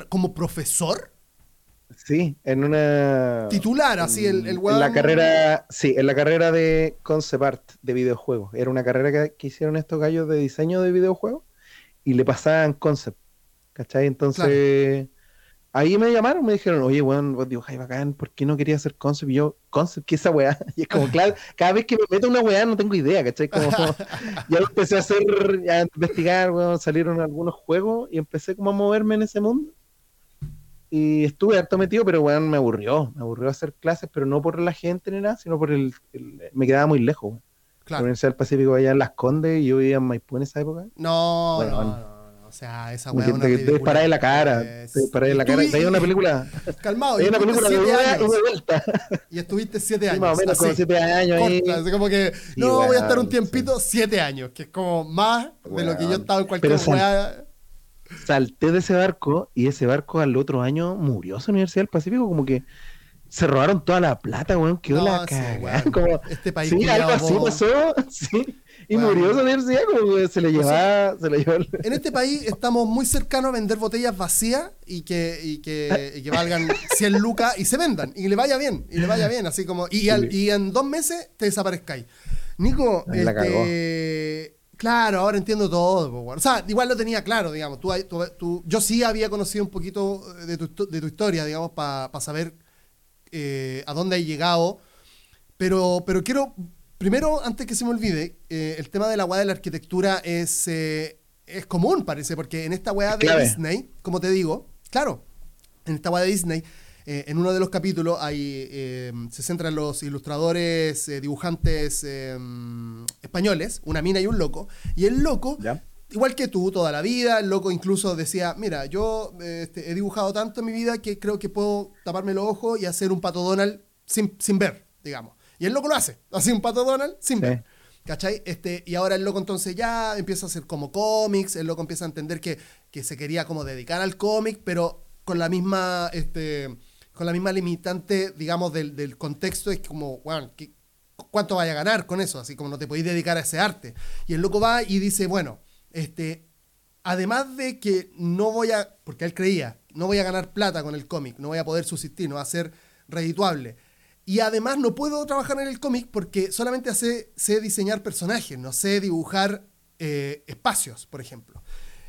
¿Como profesor? Sí, en una... Titular, así, el, el En la carrera, sí, en la carrera de concept art de videojuegos. Era una carrera que, hicieron estos gallos de diseño de videojuegos y le pasaban concept, ¿cachai? Entonces ahí me llamaron, me dijeron, oye, weón, vos dibujáis bacán, ¿por qué no quería hacer concept? Y yo, concept, ¿qué es esa weá? Y es como, claro, cada vez que me meto una weá no tengo idea, ¿cachai? Como, ya empecé a hacer, a investigar, weón, salieron algunos juegos y empecé como a moverme en ese mundo. Y estuve harto metido, pero weón, me aburrió, me aburrió hacer clases, pero no por la gente ni nada, sino por el, me quedaba muy lejos, weón. Claro. La Universidad del Pacífico allá en Las Condes y yo vivía en Maipú en esa época. No, bueno, no, no. O sea, esa weá. Te, te disparás en la cara. Te disparás en la cara. Hay una película. Calmado. Hay una película de vuelta. Y estuviste siete años. más o menos como siete años. Así como que, no, voy a estar un tiempito, siete años. Que es como más de lo que yo he estado en cualquier weá. Salté de ese barco y ese barco al otro año murió esa Universidad del Pacífico. Como que se robaron toda la plata, weón. Quedó No, la cagada. Como, Este país sí, algo así pasó. Sí. Y Weón. murió como que se le llevaba, se le llevó el- En este país estamos muy cercanos a vender botellas vacías y que, y que, y que valgan 100 lucas y se vendan y le vaya bien, y le vaya bien, así como, y, al- y en dos meses te desaparezcáis. Nico, Ahí este, claro, ahora entiendo todo. po. O sea, igual lo tenía claro, digamos. Tú, tú- tú- yo sí había conocido un poquito de tu, de tu historia, digamos, para saber eh, a dónde hay llegado. Pero, pero quiero, primero, antes que se me olvide, eh, el tema de la weá de la arquitectura es, eh, es común, parece, porque en esta weá de. Disney, como te digo, claro, en esta weá de Disney, eh, en uno de los capítulos hay, se centran los ilustradores, dibujantes españoles, una mina y un loco, y el loco ¿Ya? igual que tú toda la vida, el loco incluso decía, mira, yo este, he dibujado tanto en mi vida que creo que puedo taparme los ojos y hacer un pato Donald sin, sin ver, digamos. Y el loco lo hace, hace un pato Donald sin Sí. ver. ¿Cachai? Este, y ahora el loco entonces ya empieza a hacer como cómics, el loco empieza a entender que, que se quería como dedicar al cómic, pero con la misma, este, con la misma limitante, digamos, del, del contexto, es como, bueno, ¿qué- ¿cuánto vaya a ganar con eso? Así como no te podéis dedicar a ese arte. Y el loco va y dice, bueno, este, además de que no voy a, porque él creía, no voy a ganar plata con el cómic, no voy a poder subsistir, no va a ser redituable. Y además no puedo trabajar en el cómic porque solamente hace- sé diseñar personajes, no sé dibujar eh, espacios, por ejemplo.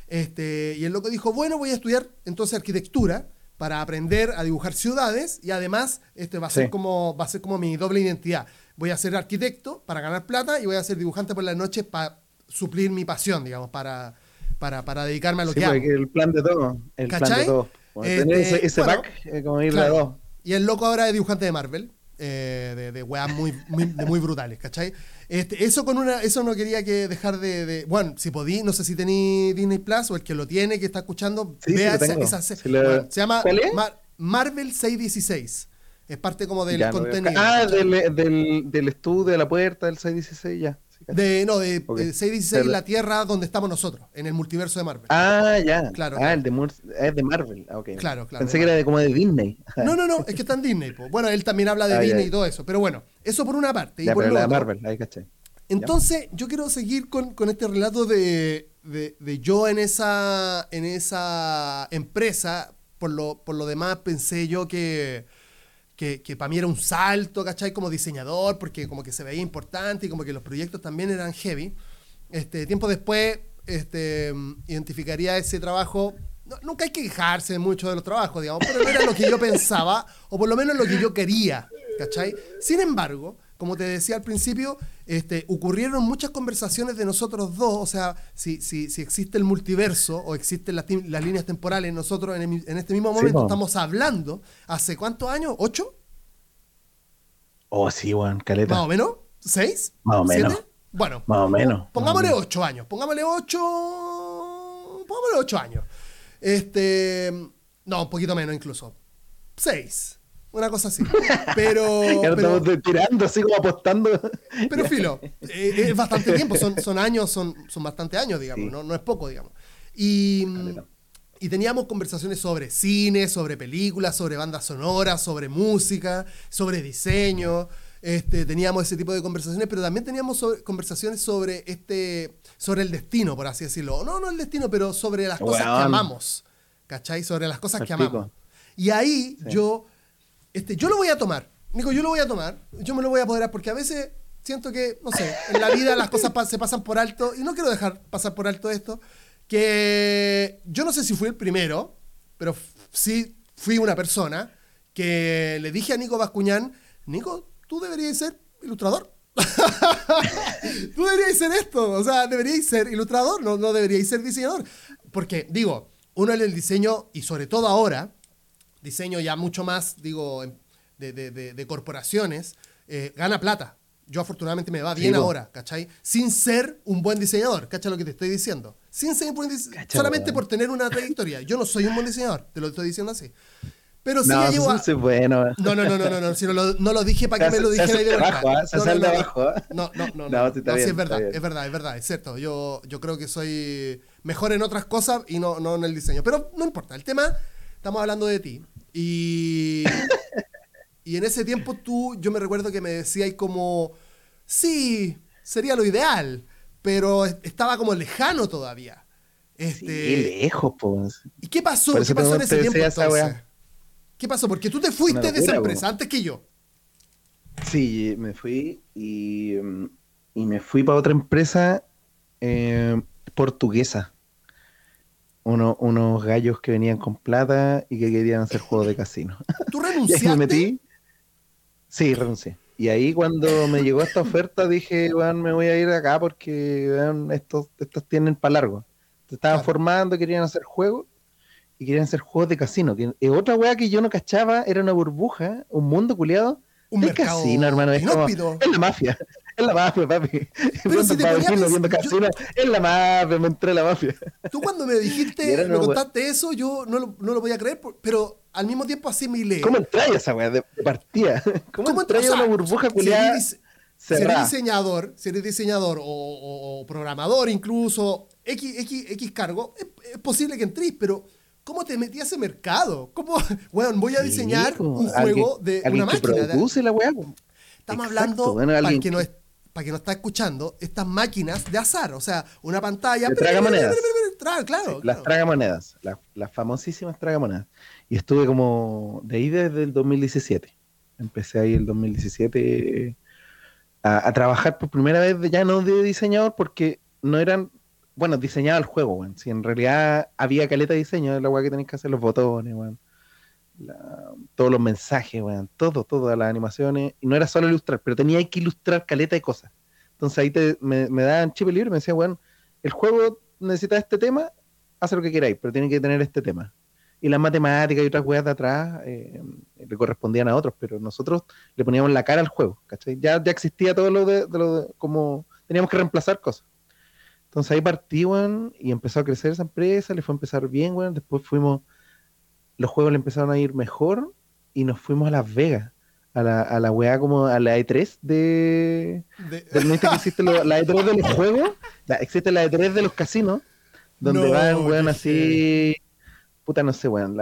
Este, y el loco dijo, bueno, voy a estudiar entonces arquitectura para aprender a dibujar ciudades y además este va a ser Sí. como va a ser como mi doble identidad. Voy a ser arquitecto para ganar plata y voy a ser dibujante por las noches para suplir mi pasión, digamos, para, para, para dedicarme a lo Sí, que hago. el plan de todo. El plan de todo. Este, tener ese, ese bueno, pack, eh, como ir Claro. de a dos. Y el loco ahora es dibujante de Marvel. Eh, de, de weas muy, muy, de muy brutales, ¿cachai? Este, eso con una, eso no quería que dejar de, de- bueno, si podí, no sé si tení Disney Plus o el que lo tiene, que está escuchando, Sí, vea esa, esa se- llama. Mar- Marvel 616. Es parte como del Ya, contenido. ah, del, del estudio de la puerta del 616, ya. De, no, de Ok. eh, 616 Pero- la Tierra donde estamos nosotros, en el multiverso de Marvel. Ah, ya. Claro, Ah, el de, es de Marvel. Ah, ok. Claro, claro, Pensé de que era de, como de Disney. No, no, no, es que está en Disney. po. Bueno, él también habla de Ah, Disney ya. y todo eso. Pero bueno, eso por una parte. Y ya, por pero la de Marvel, ahí caché. Entonces, yo quiero seguir con, con este relato de, de- de yo en esa, en esa empresa. Por lo, por lo demás, pensé yo que, que, que para mí era un salto, ¿cachai? Como diseñador, porque como que se veía importante y como que los proyectos también eran heavy. Este, tiempo después, este, identificaría ese trabajo. no- nunca hay que quejarse mucho de los trabajos, digamos, pero no era lo que yo pensaba, o por lo menos lo que yo quería, ¿cachai? Sin embargo, como te decía al principio, este, ocurrieron muchas conversaciones de nosotros dos, o sea, si, si, si existe el multiverso o existen las, líneas temporales, nosotros en, el en este mismo momento estamos hablando, ¿hace cuántos años? ¿Ocho? Oh, sí, weón, caleta. ¿Más o menos? ¿Seis? Más o menos. ¿Siete? Bueno, Más o menos. Pongámosle Más o menos. ocho años. Pongámosle ocho. Pongámosle ocho años. Este. No, un poquito menos incluso. Seis. Una cosa así. Pero. Lo pero, estamos tirando, así como apostando. pero filo. eh, es bastante tiempo. Son, son años, son, son bastante años, digamos. Sí. No, no es poco, digamos. Y. Caleta. Y teníamos conversaciones sobre cine, sobre películas, sobre bandas sonoras, sobre música, sobre diseño. Este, teníamos ese tipo de conversaciones, pero también teníamos sobre- conversaciones sobre este, sobre el destino, por así decirlo. No, no el destino, pero sobre las cosas que amamos. ¿Cachai? Sobre las cosas que amamos. Y ahí Sí. yo, este, yo lo voy a tomar. Nico, yo lo voy a tomar. Yo me lo voy a apoderar porque a veces siento que, no sé, en la vida las cosas se pasan por alto y no quiero dejar pasar por alto esto. Que yo no sé si fui el primero, pero sí fui una persona que le dije a Nico Bascuñán, Nico, tú deberías ser ilustrador. tú deberías ser esto, o sea, deberíais ser ilustrador, no, no deberíais ser diseñador. Porque, digo, uno en el diseño, y sobre todo ahora, diseño ya mucho más, digo, em- de, de- de- de corporaciones, eh, gana plata. Yo afortunadamente me va Sí, bien po. ahora, ¿cachai? Sin ser un buen diseñador, ¿cachai lo que te estoy diciendo? Sin ser un buen dise- Cacha, solamente weón. por tener una trayectoria. Yo no soy un buen diseñador, te lo estoy diciendo así. Pero sí no, llevo a- sí bueno. no, no, no, no, no, no, si no lo, no lo dije para que Se me lo dijera ahí de abajo, ¿eh? Se No, hace no, de no, abajo, ¿eh? No, no, no, No, no, sí no, sí bien, es verdad, bien. es verdad, es verdad, es cierto. Yo, yo creo que soy mejor en otras cosas y no, no en el diseño. Pero no importa, el tema, estamos hablando de ti. Y, Y en ese tiempo tú, yo me recuerdo que me decías como, sí, sería lo ideal, pero estaba como lejano todavía. Este... Sí, lejos, pues. ¿Y qué pasó? ¿Qué pasó en ese tiempo entonces? ¿Qué pasó? Porque tú te fuiste de esa empresa antes que yo. Sí, me fui y, y me fui para otra empresa eh, portuguesa. Uno, unos gallos que venían con plata y que querían hacer juegos de casino. ¿Tú renunciaste? y me metí. Sí, renuncié. Y ahí cuando me llegó esta oferta dije, bueno, me voy a ir de acá porque estos, estos tienen para largo. Se estaban formando, querían hacer juegos y querían hacer juegos de casino. Y otra weá que yo no cachaba era una burbuja, un mundo culiado. Un el casino, hermano, es, como, es la mafia. Es la mafia, papi. Pero si te viendo casino, es la mafia, me entré la mafia. Tú cuando me dijiste, me contaste eso, yo no lo, no lo voy a creer, pero al mismo tiempo asimilé. ¿Cómo entras esa weá de partida? ¿Cómo, ¿Cómo entras una burbuja culiada? Si eres diseñador, si eres diseñador o, programador incluso, X, X, X cargo, es, posible que entres, pero ¿cómo te metí a ese mercado? ¿Cómo, bueno, voy a diseñar un juego de una máquina? produce la weá. Estamos hablando, para, que no para que no está escuchando, estas máquinas de azar, o sea, una pantalla... Claro, Las tragamonedas, las, las famosísimas tragamonedas. Y estuve como de ahí desde el 2017. Empecé ahí el 2017 a, a, trabajar por primera vez ya no de diseñador porque no eran, bueno, diseñaba el juego, bueno. Si en realidad había caleta de diseño, la weá que tenéis que hacer los botones, bueno. todos los mensajes, bueno, todo, todas las animaciones. Y no era solo ilustrar, pero tenía que ilustrar caleta de cosas. Entonces ahí te, me, me daban chip libre me decía, bueno, el juego necesita este tema, hace lo que queráis, pero tiene que tener este tema y las matemáticas y otras weas de atrás eh, le correspondían a otros, pero nosotros le poníamos la cara al juego, ¿cachai? Ya, ya existía todo lo de, lo como teníamos que reemplazar cosas. Entonces ahí partí, y empezó a crecer esa empresa, le fue a empezar bien, weón, después fuimos, los juegos le empezaron a ir mejor y nos fuimos a Las Vegas, a la, a la weá como a la E3 de... de... que existe la E3 de los juegos? existe la E3 de los casinos, donde van, weón, así puta, no sé, weón,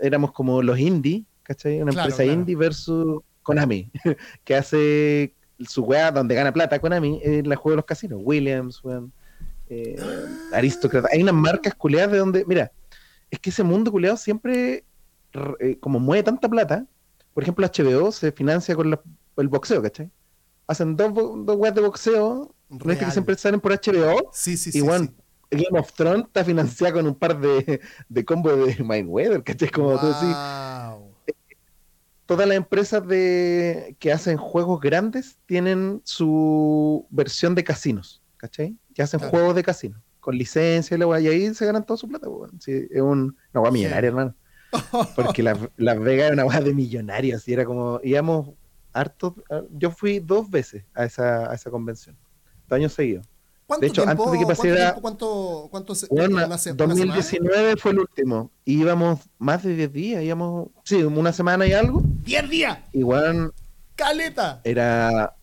éramos como los indie, ¿cachai? Una empresa indie versus Konami, que hace su weá donde gana plata Konami, en la juega de los casinos, Williams, weón, eh. Aristócrata. Hay unas marcas culeadas de donde, mira, es que ese mundo culeado siempre, eh, como mueve tanta plata, por ejemplo, HBO se financia con el boxeo, ¿cachai? Hacen dos, dos weas de boxeo, ¿no es que siempre salen por HBO? Sí, sí, sí. Game of Thrones está financiada con un par de, de combos de Mindweather, ¿cachai? Como tú decís. Todas las empresas de, que hacen juegos grandes tienen su versión de casinos, ¿cachai? Que hacen juegos de casino, con licencia y, la y ahí se ganan toda su plata. Sí, es un, una guay millonaria, hermano. Porque Las la Vegas era una guay de millonarios y era como, íbamos hartos. Yo fui dos veces a esa, a esa convención, dos años seguidos de hecho, antes de que pasara. ¿Cuánto, cuánto, bueno, 2019 fue el último. íbamos más de 10 días, íbamos. Sí, una semana y algo. ¡10 días! Igual. ¡Caleta! Era.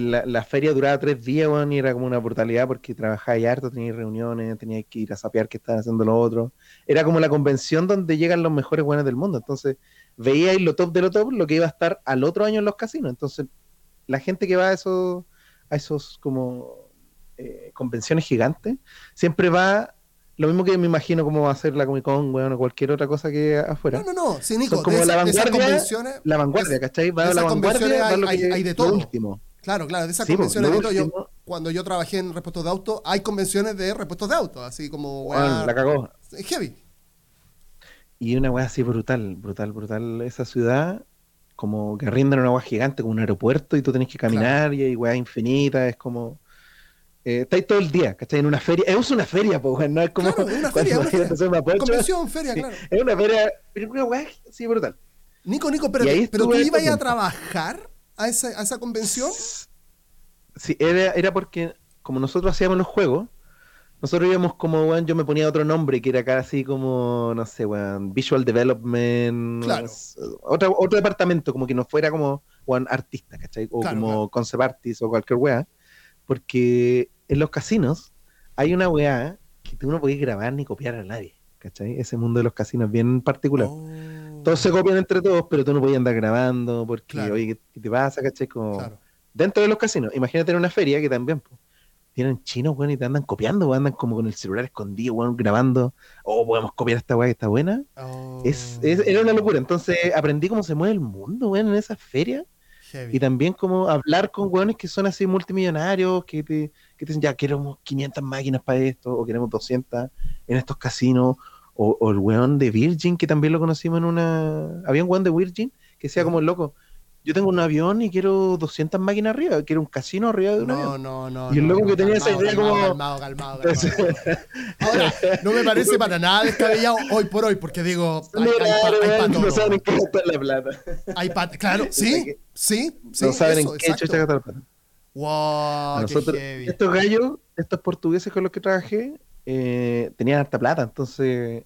La, la, feria duraba tres días, y era como una brutalidad porque trabajaba harto, tenía reuniones, tenía que ir a sapear qué estaban haciendo los otros. Era como la convención donde llegan los mejores buenos del mundo. Entonces, veíais lo top de lo top, lo que iba a estar al otro año en los casinos. Entonces, la gente que va a esos, a esos como eh, convenciones gigantes, siempre va lo mismo que me imagino cómo va a ser la Comic Con, o cualquier otra cosa que afuera. No, no, no, sí, Nico, Son como la vanguardia, la vanguardia, ¿cachai? Va a la vanguardia, hay, de todo. último. Claro, claro, de esas convenciones de yo, cuando yo trabajé en repuestos de auto, hay convenciones de repuestos de auto, así como, bueno, la cagó. Heavy. Y una weá así brutal, brutal, brutal. Esa ciudad, como que en una weá gigante, como un aeropuerto, y tú tenés que caminar, y hay weá infinita, es como eh, estáis todo el día, ¿cachai? En una feria. Es una feria, pues, no es como. Claro, una feria. Una feria. Convención, feria, claro. Es una feria, pero una weá, sí, brutal. Nico, Nico, pero, pero tú ibas a trabajar a esa, a esa convención. Sí, era, era porque, como nosotros hacíamos los juegos, nosotros íbamos como, weón, yo me ponía otro nombre que era casi como, no sé, weón, Visual Development. Claro. Otro, otro departamento, como que no fuera como, weón, artista, ¿cachai? O como concept artist o cualquier weá. Porque en los casinos hay una weá que tú no podés grabar ni copiar a nadie. ¿Cachai? Ese mundo de los casinos bien particular. Todos se copian entre todos, pero tú no podías andar grabando porque, Claro. oye, ¿qué, te pasa, caché? Como Claro. dentro de los casinos. Imagínate en una feria que también tienen chinos, weón, y te andan copiando, weón, andan como con el celular escondido, weón, grabando. Oh, podemos copiar esta weá que está buena. Oh, Es, es- era una locura. Entonces aprendí cómo se mueve el mundo, weón, en esas ferias. heavy. Y también como hablar con weones que son así multimillonarios, que te, que te dicen, ya queremos 500 máquinas para esto, o queremos 200 en estos casinos, o, o el weón de Virgin, que también lo conocimos en una... Había un weón de Virgin que decía como el loco, yo tengo un avión y quiero 200 máquinas arriba, quiero un casino arriba de un No, avión. no, no. Y el loco no, que tenía esa calmado, idea calmado, como- Calmado, calmado, calmado. Ahora, no me parece para nada descabellado hoy por hoy, porque digo, hay, hay, hay no saben en qué gastar la plata. Claro, sí, sí, sí. no saben eso, en qué gastar la plata. Wow, qué heavy. estos gallos, estos portugueses con los que trabajé, eh, tenían harta plata, entonces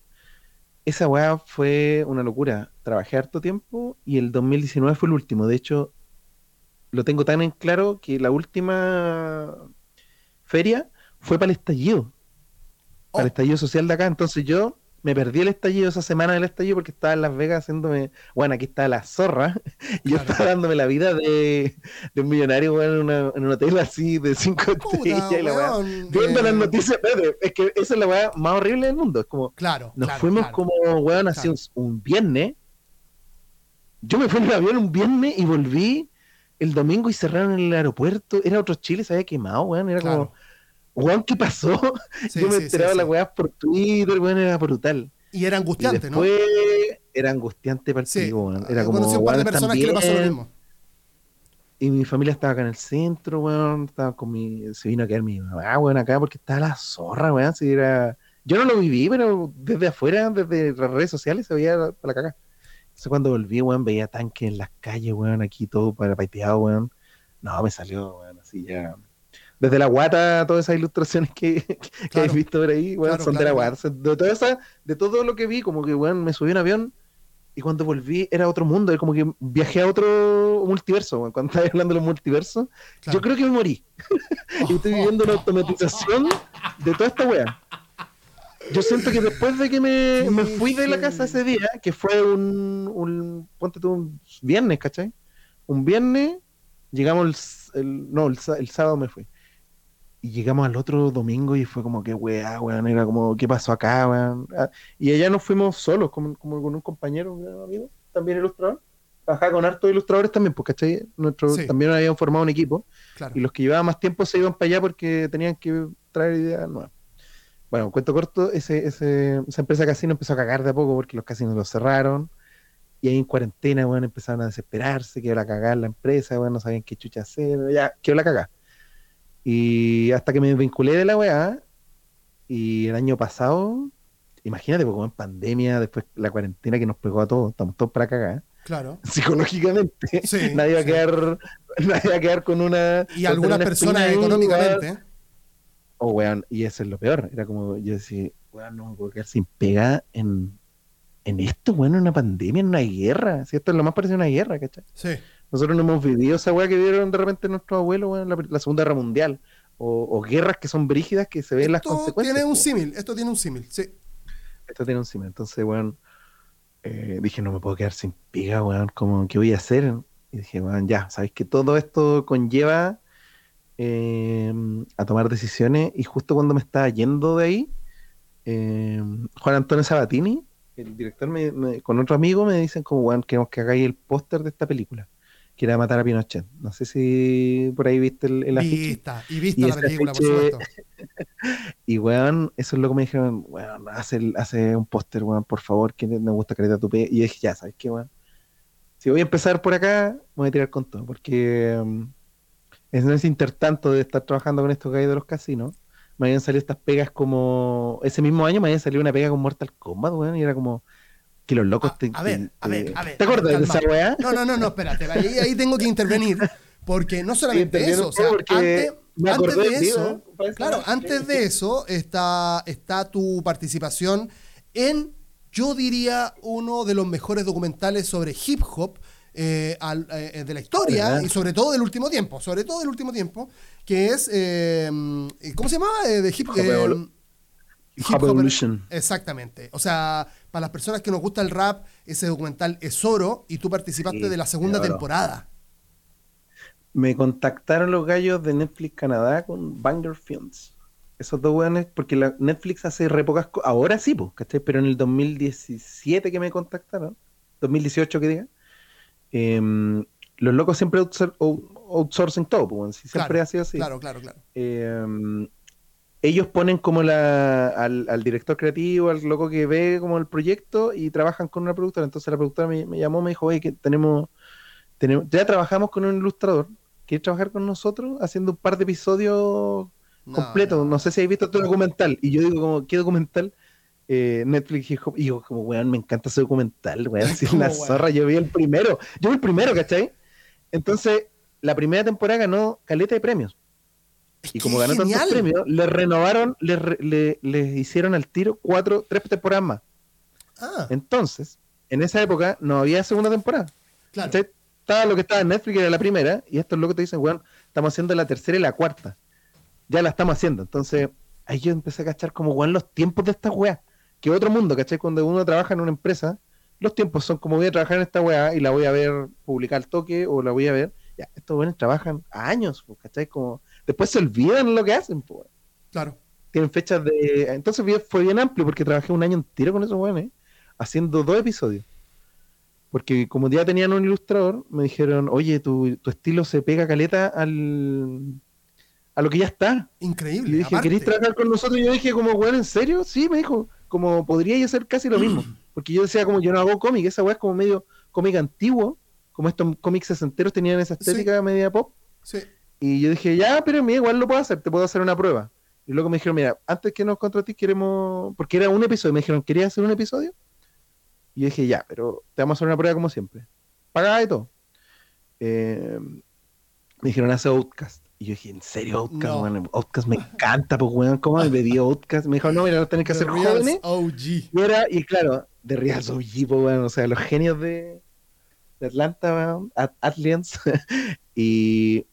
esa weá fue una locura. Trabajé harto tiempo y el 2019 fue el último. De hecho, lo tengo tan en claro que la última feria fue para el estallido, para el Oh. estallido social de acá. Entonces yo me perdí el estallido esa semana del estallido porque estaba en Las Vegas haciéndome, bueno, aquí está la zorra, y yo Claro. estaba dándome la vida de, de un millonario weón, en, una- en un hotel así de cinco estrellas y la weá. Viendo eh, las noticias, espérate, es que esa es la weá más horrible del mundo. Es como, Claro, nos claro, fuimos claro. como, weón, así un, un viernes. Yo me fui en el avión un viernes y volví el domingo y cerraron el aeropuerto. Era otro Chile, se había quemado, weón. Era como, weón, ¿qué pasó? Sí, Yo me sí, enteraba sí. las weas por Twitter, weón, era brutal. Y era Y angustiante, ¿no? después era angustiante para pico, weón. Era como, un par de personas que le pasó lo también. mismo. Y mi familia estaba acá en el centro, weón. Estaba con mi. Se vino a quedar mi mamá, weón, acá porque estaba la zorra, weón. Si era... Yo no lo viví, pero desde afuera, desde las redes sociales, se veía la, la caga. Entonces cuando volví, weón, veía tanques en las calles, weón, aquí todo para paiteado, weón. No, me salió, weón, así ya. Desde la guata, todas esas ilustraciones que, que Claro. habéis visto por ahí, weón, Claro, son de claro, la guata. De, toda esa, de todo lo que vi, como que, weón, me subí a un avión y cuando volví era otro mundo, era como que viajé a otro multiverso. Cuando estaba hablando de los multiversos, yo creo que me morí. y estoy viviendo una automatización de toda esta wea. Yo siento que después de que me, me fui de la casa ese día, que fue un, un ponte tú, un viernes, ¿cachai? Un viernes, llegamos el, el- no, el, el sábado me fui. Y llegamos al otro domingo y fue como que weá, weón, era como, ¿qué pasó acá, weón? Ah, Y allá nos fuimos solos, como, como con un compañero, un amigo, también ilustrador. Trabajaba con hartos ilustradores también, pues, ¿cachai? Nuestro, Sí. También habían formado un equipo Claro. y los que llevaban más tiempo se iban para allá porque tenían que traer ideas nuevas. Bueno, cuento corto, ese, ese- esa empresa de casino empezó a cagar de a poco porque los casinos los cerraron y ahí en cuarentena, bueno, empezaron a desesperarse, quedó la cagar la empresa, bueno, no sabían qué chucha hacer, ya, quedó la cagada. Y hasta que me vinculé de la weá y el año pasado, imagínate, porque como en pandemia, después la cuarentena que nos pegó a todos, estamos todos para cagar, Claro. psicológicamente, Sí, nadie va a sí. quedar, nadie va a quedar con una Y algunas una personas económicamente. ¿eh? Oh, weón, y eso es lo peor. Era como, yo decía, weón, no me puedo quedar sin pega en, en esto, weón, en una pandemia, en una guerra. Si esto es lo más parecido a una guerra, ¿cachai? Sí. Nosotros no hemos vivido esa weá que vieron de repente nuestros abuelos, weón, la, la Segunda Guerra Mundial. O, o guerras que son brígidas que se ven las Esto consecuencias. tiene un símil, esto tiene un símil, sí. Esto tiene un cine. Entonces, weón, eh, dije, no me puedo quedar sin pega, weón, como, ¿qué voy a hacer? Y dije, weón, ya, sabéis que todo esto conlleva eh, a tomar decisiones. Y justo cuando me estaba yendo de ahí, eh, Juan Antonio Sabatini, el director, me- me- con otro amigo, me dicen, como, weón, queremos que hagáis el póster de esta película. Que era Matar a Pinochet. No sé si por ahí viste el, el afiche. Vista, y vista Y la película, por supuesto. Y weón, eso es lo que me dijeron, weón, hace, hace un póster, weón, por favor, que me gusta careta tu pe. Y yo dije, ya, ¿sabes qué, weón? Si voy a empezar por acá, me voy a tirar con todo, porque um, es en ese intertanto de estar trabajando con estos gallos de los casinos, me habían salido estas pegas como, ese mismo año me había salido una pega con Mortal Kombat, weón, y era como, que los locos A- te... a ver, a ver, a ver, ¿Te acuerdas de esa weá? No, no, no, no, espérate. Ahí, ahí tengo que intervenir. Porque no solamente eso, o sea, antes, me antes acordé, de eso, claro, antes de eso está, está tu participación en, yo diría, uno de los mejores documentales sobre hip hop eh, al- eh, de la historia ¿Verdad? y sobre todo del último tiempo, sobre todo del último tiempo, que es, eh, ¿cómo se llamaba? Eh, de hip Hop Hip Hop. Exactamente. O sea, para las personas que nos gusta el rap, ese documental es oro y tú participaste Sí, de la segunda temporada. Me contactaron los gallos de Netflix Canadá con Banger Films. Esos dos weones, porque la- Netflix hace re pocas cosas. Ahora sí, pues, ¿cachai? Pero en el 2017 que me contactaron, 2018 que diga, em, los locos siempre outsor- out- outsourcing todo, pues, siempre Claro, ha sido así. Claro, claro, claro. eh, ellos ponen como la, al, al director creativo, al loco que ve como el proyecto y trabajan con una productora. Entonces la productora me, me llamó, me dijo, oye, que tenemos, tenemos, ya trabajamos con un ilustrador, ¿quieres trabajar con nosotros haciendo un par de episodios No, completos? No, sé si habéis visto tu documental. Y yo digo como, ¿qué documental? Eh, Netflix dijo, y yo como, weón, me encanta ese documental, weón, si es ¿Cómo, la weón? zorra, yo vi el primero, yo vi el primero, ¿cachai? Entonces, la primera temporada ganó caleta de premios. Y como ganó genial. tantos premios, le renovaron, le, le- les hicieron al tiro cuatro, tres temporadas más. Ah, Entonces, en esa época no había segunda temporada. claro. ¿cachai? Estaba lo que estaba en Netflix, era la primera, y estos locos te dicen, weón, estamos haciendo la tercera y la cuarta. Ya la estamos haciendo. Entonces, ahí yo empecé a cachar como, weón, los tiempos de esta weá. Que otro mundo, ¿cachai? Cuando uno trabaja en una empresa, los tiempos son como voy a trabajar en esta weá y la voy a ver publicar al toque o la voy a ver. Ya, estos weones trabajan años, pues, ¿cachai? Como, después se olvidan lo que hacen, pues. Claro. Tienen fechas de. Entonces fue bien amplio porque trabajé un año entero con esos weones, haciendo dos episodios. Porque como ya tenían un ilustrador, me dijeron, oye, tu, tu estilo se pega caleta al, a lo que ya está. Increíble. le dije. ¿queréis trabajar con nosotros? Y yo dije, como, weón, ¿en serio? Sí, me dijo, como podría hacer casi lo mismo. Porque yo decía, como yo no hago cómic, esa weá es como medio cómic antiguo, como estos cómics sesenteros tenían esa estética media pop. Sí. Y yo dije, ya, pero mira, igual lo puedo hacer, te puedo hacer una prueba. Y luego me dijeron, mira, antes que nos contrates queremos, porque era un episodio, me dijeron, ¿querías hacer un episodio? Y yo dije, ya, pero te vamos a hacer una prueba como siempre. Pagada y todo. Eh, me dijeron, hace Outcast. Y yo dije, ¿en serio Outcast? No. weón? Outcast me encanta, pues, weón, ¿cómo me pedí Outcast? Me dijo, no, mira, no tenés que The hacer Reals jóvenes. OG. Y era, y claro, de Real OG, pues, weón, o sea, los genios de, de Atlanta, weón, At- Atlians, y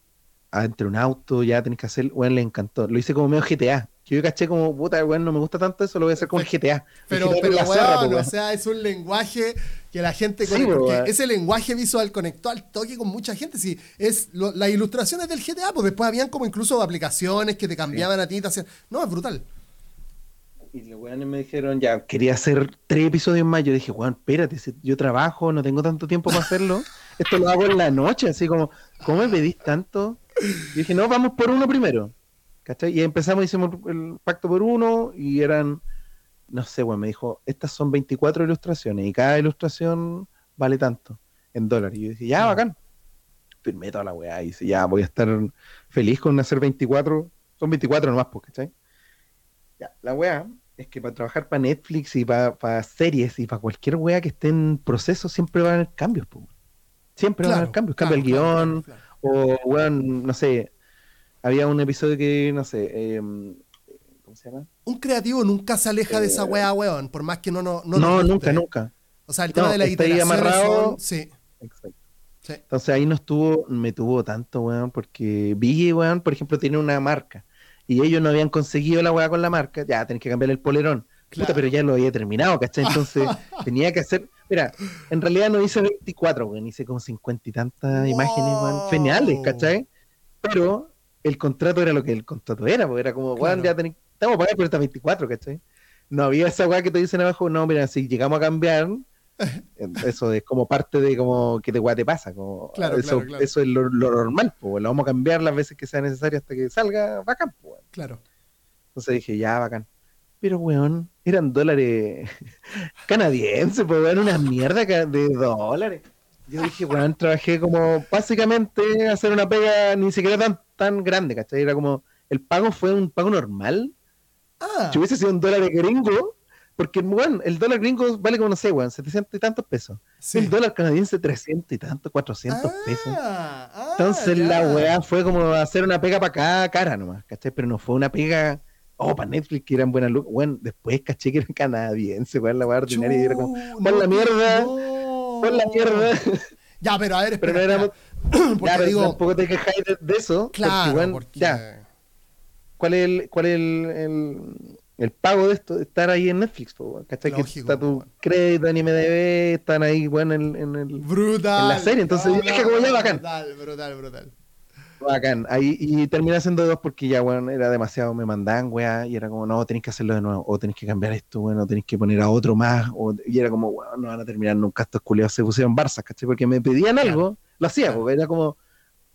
entre un auto, ya tenés que hacer, weón, le encantó. Lo hice como medio GTA. Que yo caché como, puta, weón, no me gusta tanto eso, lo voy a hacer como el GTA. El Pero, GTA pero zorra, weón, o sea, es un lenguaje que la gente Sí, porque ese lenguaje visual conectó al toque con mucha gente. Sí, es lo- las ilustraciones del GTA, pues después habían como incluso aplicaciones que te cambiaban a ti, te hacían. No, es brutal. Y los weones me dijeron, ya, quería hacer tres episodios más. Yo dije, weón, espérate, si yo trabajo, no tengo tanto tiempo para hacerlo. Esto lo hago en la noche, así como, ¿cómo me pedís tanto? Y dije, no, vamos por uno primero. ¿Cachai? Y empezamos, hicimos el pacto por uno y eran, no sé, weón, me dijo, estas son 24 ilustraciones y cada ilustración vale tanto en dólares. Y yo dije, ya, bacán. Firmé toda la weá y dije, ya, voy a estar feliz con hacer 24. Son 24 nomás, pues, ¿cachai? Ya, la weá es que para trabajar para Netflix y para series y para cualquier weá que esté en proceso siempre van a haber cambios, po. Siempre van a haber cambios. Cambia el claro, guion, claro, claro. O weón, no sé. Había un episodio que, no sé, em, ¿cómo se llama? Un creativo nunca se aleja de esa weá, weón, por más que no no No, nunca, nunca. O sea, el tema No, de la está ahí amarrado. son- sí, Exacto. sí. Entonces ahí no estuvo, me tuvo tanto, weón, porque Biggie, weón, por ejemplo, tiene una marca. Y ellos no habían conseguido la weá con la marca, ya tenés que cambiar el polerón. Claro. Puta, pero ya lo había terminado, ¿cachai? Entonces tenía que hacer. Mira, en realidad no hice 24, weón, hice como 50 y tantas imágenes, weón, geniales, ¿cachai? Pero el contrato era lo que el contrato era, porque era como, weón, Claro. ya tenés, estamos pagando por estas 24, ¿cachai? No había esa weá que te dicen abajo, no, mira, si llegamos a cambiar, eso es como parte de como que te weá te pasa, como Claro, eso, claro, claro. eso es lo, lo normal, pues, lo vamos a cambiar las veces que sea necesario hasta que salga bacán, pues. Claro. Entonces dije, ya, bacán. Pero, weón, eran dólares canadienses, pues, weón, una mierda de dólares. Yo dije, weón, trabajé como básicamente hacer una pega ni siquiera tan, tan grande, ¿cachai? Era como, el pago fue un pago normal. Ah, Si hubiese sido un dólar gringo, porque, weón, el dólar gringo vale como, no sé, weón, 700 y tantos pesos. sí. El dólar canadiense, 300 y tantos, 400 pesos. Ah, ah, Entonces ya. la weá fue como hacer una pega para cada cara nomás, ¿cachai? Pero no fue una pega, oh, para Netflix que eran buenas lucas. Bueno, después caché que eran canadienses, weón, la weá ordinaria. Y era como, pon la mierda, no. pon la mierda. Ya, pero a ver, Pero no espera, éramos, ya, Porque pero digo, tampoco te quejáis de, de eso. claro, porque, ya, ¿cuál es el, cuál es el, el- el pago de esto, estar ahí en Netflix, po, ¿cachai? que está tu crédito en IMDB, están ahí, bueno, en, en, el, brutal, en la serie. Entonces, es que como ya bacán. Brutal, brutal, brutal. Bacán. Ahí, y terminé haciendo dos porque ya, bueno, era demasiado, me mandaban, weá, y era como, no, tenéis que hacerlo de nuevo, o tenéis que cambiar esto, bueno, tenéis que poner a otro más, o, y era como, bueno, no van a terminar nunca estos culiados, se pusieron Barça, ¿cachai? Porque me pedían algo, lo hacía, porque era como,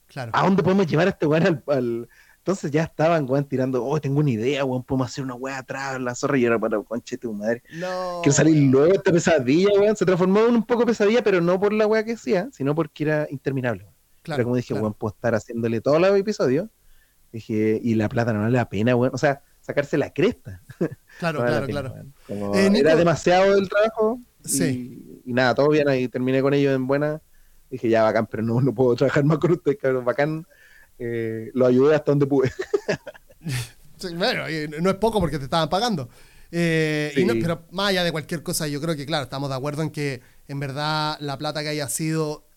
claro. ¿a dónde podemos llevar a este weón al entonces ya estaban, weón, tirando, oh, tengo una idea, weón, podemos hacer una weá atrás, la zorra, y era para conche tu madre. No. Quiero salir luego esta pesadilla, weón. Se transformó en un poco pesadilla, pero no por la weá que hacía, sino porque era interminable. Claro, como dije, weón, puedo estar haciéndole todos los episodios. Dije, y la plata no vale la pena, weón. O sea, sacarse la cresta. Claro, claro, claro. Eh, era demasiado el trabajo. Sí. Y, nada, todo bien ahí. Terminé con ellos en buena. Dije, ya, bacán, pero no, no puedo trabajar más con ustedes, cabrón. Bacán eh, lo ayudé hasta donde pude. bueno, no es poco porque te estaban pagando. Eh, pero más allá de cualquier cosa, yo creo que, claro, estamos de acuerdo en que en verdad la plata que haya sido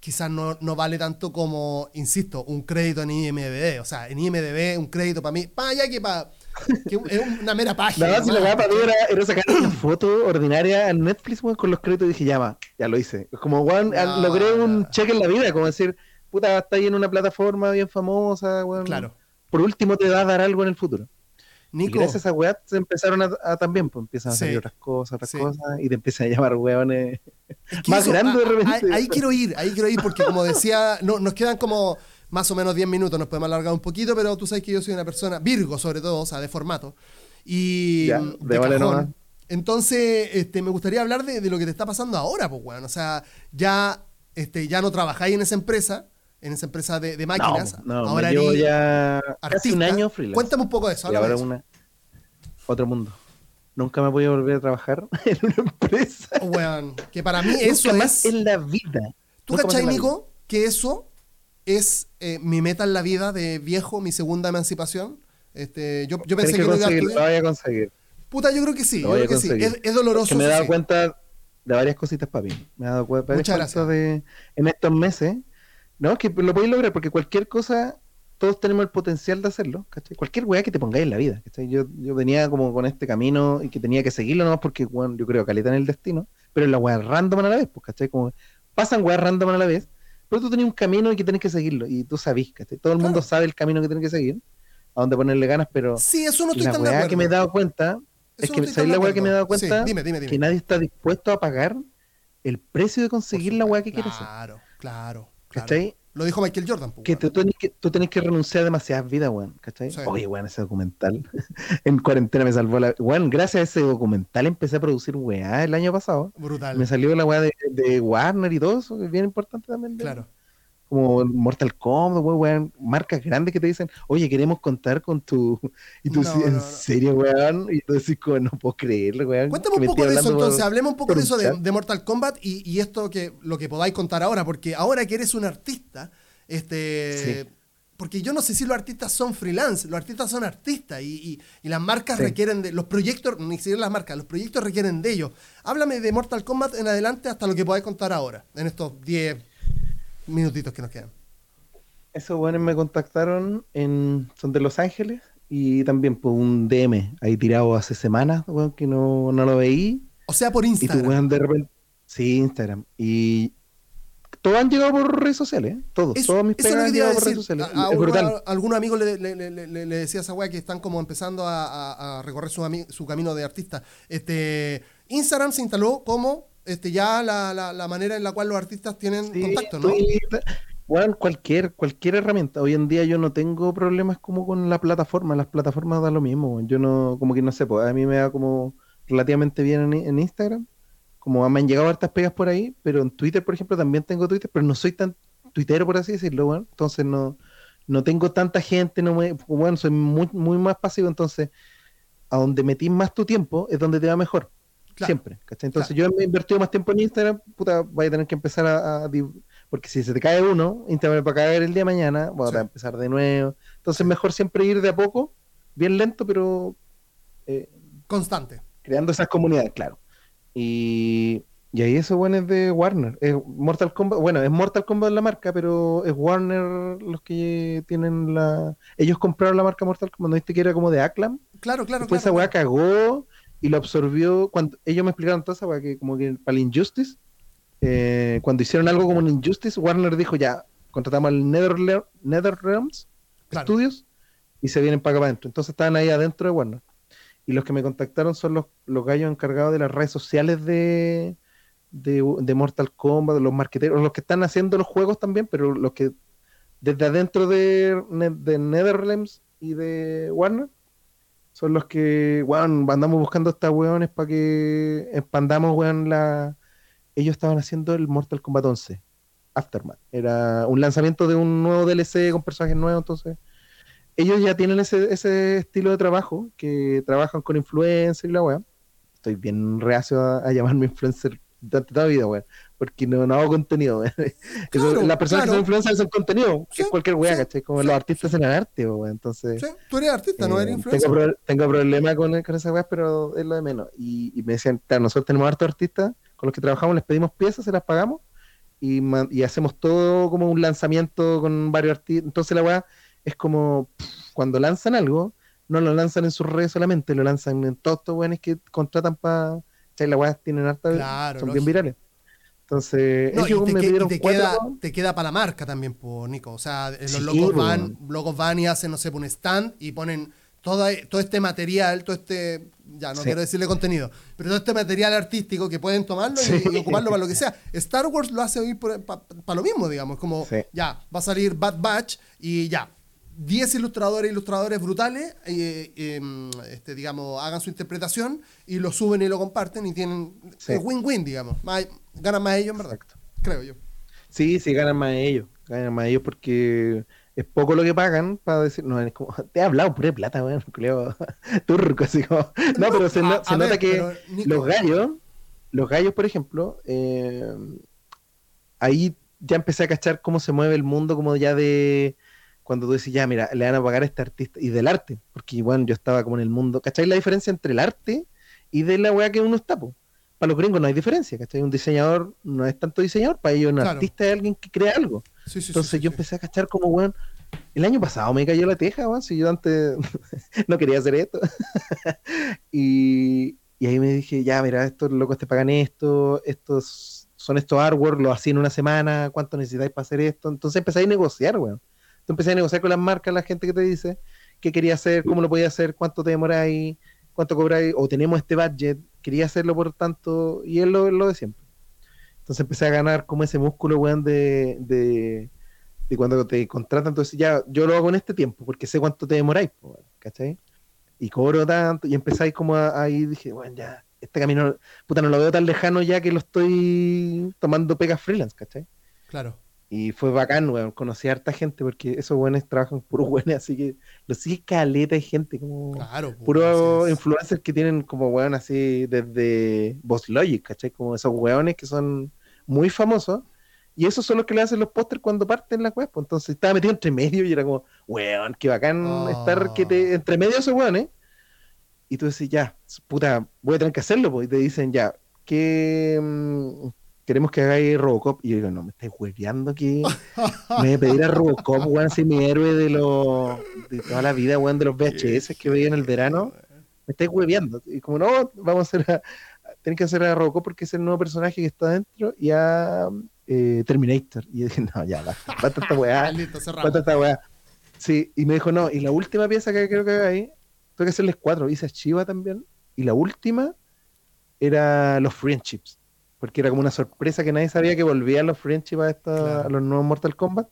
quizás no, no vale tanto como, insisto, un crédito en IMDB. O sea, en IMDB un crédito para mí, para allá que para... es una mera página. No, si la para era, era, sacar una foto ordinaria en Netflix, con los créditos y dije, ya va, ya lo hice. Como, Juan, logré un cheque en la vida, como decir, puta, está ahí en una plataforma bien famosa, weón. Claro. Por último te va a dar algo en el futuro. Nico. Y gracias a weá se empezaron a, también, pues empiezan a salir otras cosas, otras cosas, y te empiezan a llamar weones más grandes de repente. Ahí, quiero ir, ahí quiero ir, porque como decía, no, nos quedan como más o menos 10 minutos, nos podemos alargar un poquito, pero tú sabes que yo soy una persona, Virgo sobre todo, o sea, de formato. Y ya, de, vale Entonces, este, me gustaría hablar de, de, lo que te está pasando ahora, pues, weón. O sea, ya, este, ya no trabajáis en esa empresa, en esa empresa de, máquinas. No, ahora llevo ya casi un año freelance. Cuéntame un poco de eso. Y ahora una, otro mundo. Nunca me voy a volver a trabajar en una empresa. Oh, que para mí eso es... en la vida. ¿Tú cachai, Nico, que eso es eh, mi meta en la vida de viejo, mi segunda emancipación? Este, yo, yo pensé que, lo, iba a conseguir. Puta, yo creo que sí. Yo creo que sí. Es, doloroso. me he dado cuenta de varias cositas, papi. Me he dado cuenta Muchas gracias. de en estos meses no, es que lo podéis lograr porque cualquier cosa, todos tenemos el potencial de hacerlo, ¿cachai? Cualquier weá que te pongáis en la vida, ¿cachai? Yo, yo venía como con este camino y que tenía que seguirlo nomás porque, bueno, yo creo que caleta en el destino, pero la weá random a la vez, pues, ¿cachai? Como pasan weas random a la vez, pero tú tenías un camino y que tenés que seguirlo y tú sabís, ¿cachai? Todo el mundo sabe el camino que tienes que seguir, a dónde ponerle ganas, pero... Sí, eso no estoy la weá que me he dado cuenta... es que, ¿sabéis la weá que me he dado cuenta? dime, dime, Que nadie está dispuesto a pagar el precio de conseguir la weá que quieres Claro, claro. ¿Cachai? Lo dijo Michael Jordan. Pues, que, tú tenés que tú tenés que renunciar a demasiadas vidas, weón. ¿Cachai? Oye, weón, ese documental. en cuarentena me salvó la. Weón, gracias a ese documental empecé a producir weá el año pasado. Brutal. Me salió la weá de, de Warner y todo eso, que es bien importante también. Claro como Mortal Kombat, weón, marcas grandes que te dicen, oye, queremos contar con tu. Y tú ¿en serio, weón? Y tú decís, no puedo creerle, weón. Cuéntame un poco de eso, entonces, hablemos un poco de eso de, Mortal Kombat y, esto que lo que podáis contar ahora, porque ahora que eres un artista, este. Porque yo no sé si los artistas son freelance, los artistas son artistas y, las marcas requieren de. Los proyectos, ni siquiera las marcas, los proyectos requieren de ellos. Háblame de Mortal Kombat en adelante hasta lo que podáis contar ahora, en estos 10, minutitos que nos quedan. Esos buenos me contactaron en. son de Los Ángeles y también por un DM ahí tirado hace semanas, que no, lo veí. O sea, por Instagram. Y de repente. Sí, Instagram. Y todos han llegado por redes sociales, ¿eh? todos. todos mis pegas han llegado por redes sociales. A, es brutal. algunos amigos le, le, decía a esa weá que están como empezando a, recorrer su, su, camino de artista. Este, Instagram se instaló como este, ya la, la, manera en la cual los artistas tienen contacto, ¿no? bueno, cualquier, cualquier herramienta. Hoy en día yo no tengo problemas como con la plataforma. Las plataformas dan lo mismo. Yo no, como que no sé, pues a mí me da como relativamente bien en, Instagram. Como me han llegado hartas pegas por ahí, pero en Twitter, por ejemplo, también tengo Twitter, pero no soy tan tuitero, por así decirlo, bueno. Entonces no, no tengo tanta gente, no me, bueno, soy muy, muy más pasivo, entonces a donde metís más tu tiempo es donde te va mejor. Siempre, Entonces yo he invertido más tiempo en Instagram, puta, vaya a tener que empezar a, porque si se te cae uno, Instagram va a caer el día de mañana, voy a empezar de nuevo. Entonces mejor siempre ir de a poco, bien lento, pero eh, constante. Creando esas comunidades, claro. Y, Y ahí eso, bueno, es de Warner. Es Mortal Kombat, bueno, es Mortal Kombat la marca, pero es Warner los que tienen la... Ellos compraron la marca Mortal Kombat, ¿no viste que era como de Acclam? Claro, claro, Después claro. esa weá cagó y lo absorbió. Cuando ellos me explicaron toda esa que como que para el Injustice, eh, cuando hicieron algo como un Injustice, Warner dijo ya, contratamos al NetherRealms Claro. Studios y se vienen para acá adentro. Entonces estaban ahí adentro de Warner. Y los que me contactaron son los, los gallos encargados de las redes sociales de, de, de Mortal Kombat, los marqueteros, los que están haciendo los juegos también, pero los que desde adentro de, de Netherlands y de Warner son los que, weón, andamos buscando a estas weones para que expandamos, weón, la... Ellos estaban haciendo el Mortal Kombat 11, Aftermath. Era un lanzamiento de un nuevo DLC con personajes nuevos, entonces... Ellos ya tienen ese, ese estilo de trabajo, que trabajan con influencers y la weá. Estoy bien reacio a, a llamarme influencer durante toda la vida, weón, porque no, no hago contenido, weón. Claro, las personas claro. que son influencers son contenido, que es cualquier weá, sí, ¿cachai? Como sí, los artistas en el arte, weón, entonces... Sí, tú eres artista, no Eh, eres influencer. Tengo, tengo problema con, con esa weá, pero es lo de menos. Y, y me decían, claro, nosotros tenemos hartos artistas con los que trabajamos, les pedimos piezas, se las pagamos y, man- y hacemos todo como un lanzamiento con varios artistas. Entonces la weá es como pff, cuando lanzan algo, no lo lanzan en sus redes solamente, lo lanzan en todos estos weones que contratan para. La weá tienen harta, Claro, son lógico. bien virales. Entonces, No, y ellos te, me que- y te cuatro. queda, te queda para la marca también, pues, Nico. O sea, los Sí, locos po. van, locos van y hacen, no sé, un stand y ponen toda, todo este material, todo este, ya no Sí. quiero decirle contenido, pero todo este material artístico que pueden tomarlo y- Sí. y, ocuparlo para lo que sea. Star Wars lo hace hoy para lo mismo, digamos, como ya, va a salir Bad Batch y ya. 10 ilustradores e ilustradores brutales, eh, eh, este, digamos, hagan su interpretación y lo suben y lo comparten y tienen Sí. es win-win, digamos. Más- ganan más ellos, en verdad. Exacto. Creo yo. Sí, sí, ganan más ellos. Ganan más ellos porque es poco lo que pagan para decir. No, es como. Te he hablado pura plata, weón. culeo Turco, así como. No, pero se, no- nota que pero, los gallos, los gallos, por ejemplo, eh, ahí ya empecé a cachar cómo se mueve el mundo, como ya de. Cuando tú dices, ya, mira, le van a pagar a este artista y del arte, porque bueno, yo estaba como en el mundo. ¿Cachai la diferencia entre el arte y de la weá que uno está? po? Para los gringos no hay diferencia, ¿cachai? Un diseñador no es tanto diseñador, para ellos un Claro. artista es alguien que crea algo. Sí, sí, sí, Entonces sí, yo empecé a cachar como, weón, el año pasado me cayó la teja, weón, si yo antes no quería hacer esto. y, y ahí me dije, ya, mira, estos locos te pagan esto, estos son estos artwork, lo hacía en una semana, ¿cuánto necesitáis para hacer esto? Entonces empecé a negociar, weón. Empecé a negociar con las marcas, la gente que te dice qué quería hacer, cómo lo podía hacer, cuánto te demoráis, cuánto cobráis, o tenemos este budget, quería hacerlo por tanto, y es lo, lo de siempre. Entonces empecé a ganar como ese músculo, weón, de, de, cuando te contratan, entonces ya, yo lo hago en este tiempo, porque sé cuánto te demoráis, ¿cachai? Y cobro tanto, y empezáis como ahí, dije, bueno, ya, este camino, puta, no lo veo tan lejano ya que lo estoy tomando pegas freelance, ¿cachai? Claro. Y fue bacán, weón, conocí a harta gente, porque esos weones trabajan puros weones, así que los sigue caleta de gente, como Claro. pues, puros influencers que tienen como weón así desde Boss Logic, ¿cachai? Como esos weones que son muy famosos. Y esos son los que le hacen los pósters cuando parten las weas. Pues entonces estaba metido entre medio y era como, weón, qué bacán Oh. estar que te, entre medio de esos weones. Y tú decís, ya, puta, voy a tener que hacerlo. Pues. Y te dicen, ya, que mm, queremos que hagáis Robocop. Y yo digo, no, me estáis hueveando que me voy a pedir a Robocop, weón, así mi héroe de, los de toda la vida, weón, de los VHS que veía en el verano me estáis hueveando. Y como no, vamos a hacer a, tienen que hacer a Robocop porque es el nuevo personaje que está dentro y a eh, Terminator. Y yo dije, no, ya, basta, basta esta weá, basta esta weá. Sí, y me dijo, no, y la última pieza que creo que hagáis, tengo que hacerles cuatro. Hice a Chiva también. Y la última era los Friendships. Porque era como una sorpresa que nadie sabía que volvían los Friendships a, esta- Claro. a los nuevos Mortal Kombat.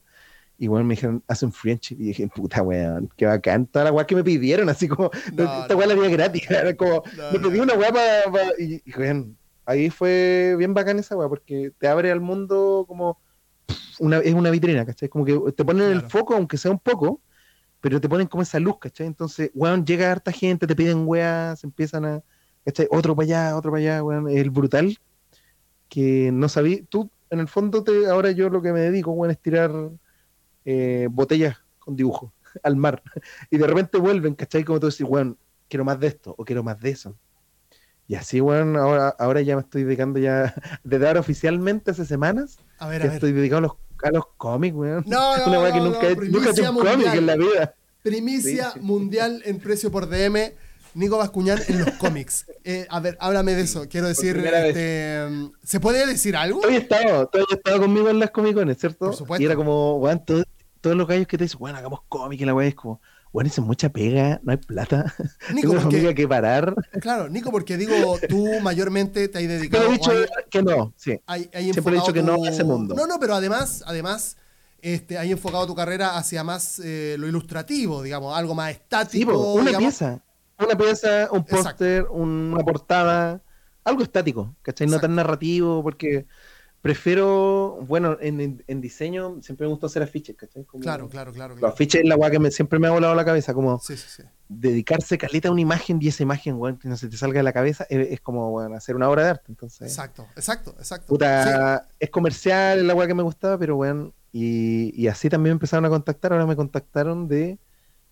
Y bueno, me dijeron, hacen friendship. Y dije, puta weón, qué bacán. Toda la weá que me pidieron, así como, No, esta no. weá la haría gratis. Era como, No, me pedí una weá para. y, y, weón, ahí fue bien bacán esa weá, porque te abre al mundo como. Una, es una vitrina, ¿cachai? Como que te ponen Claro. el foco, aunque sea un poco, pero te ponen como esa luz, ¿cachai? Entonces, weón, llega harta gente, te piden weas, empiezan a. ¿cachai? Otro para allá, otro para allá, weón. El brutal que no sabí. Tú, en el fondo, te, ahora yo lo que me dedico, weón, es tirar eh, botellas con dibujo al mar. Y de repente vuelven, ¿cachai? Como tú decís, weón, quiero más de esto o quiero más de eso. Y así, weón, ahora, ahora ya me estoy dedicando ya, desde ahora oficialmente hace semanas, A ver, a que ver. estoy dedicado a los, a los cómics, weón. No, no, Una weá que no, nunca, no, he, nunca he hecho un cómic en la vida. Primicia Sí, sí. mundial en precio por DM. Nico Bascuñán en los cómics. Eh, a ver, háblame de eso. Quiero decir, este, ¿se puede decir algo? Tú habías estado, tú estado conmigo en las comicones, ¿cierto? Por supuesto. Y era como, weón, todo- todos los gallos que te dicen, weón, hagamos cómic y la weá es como, weón, eso es mucha pega, no hay plata. Nico, Tengo porque- que parar. Claro, Nico, porque digo, tú mayormente te has dedicado he dicho hay- que no, sí. hay- hay Siempre he dicho que no a ese mundo. No, no, pero además, además, este, hay enfocado tu carrera hacia más eh, lo ilustrativo, digamos, algo más Sí, estático. po, una digamos. pieza. Una pieza, un póster, una portada, algo estático, ¿cachai? No Exacto. tan narrativo, porque prefiero, bueno, en, en- en diseño siempre me gusta hacer afiches, ¿cachai? Como- Claro, claro, claro. Los claro. afiches es la weá que me- siempre me ha volado la cabeza, como Sí, sí, sí. dedicarse caleta a una imagen y esa imagen, weón, que no se te salga de la cabeza, es, es como, weón, hacer una obra de arte, entonces... Exacto, exacto, exacto. Puta, es comercial, es la weá que me gustaba, pero weón, y, y así también me empezaron a contactar, ahora me contactaron de...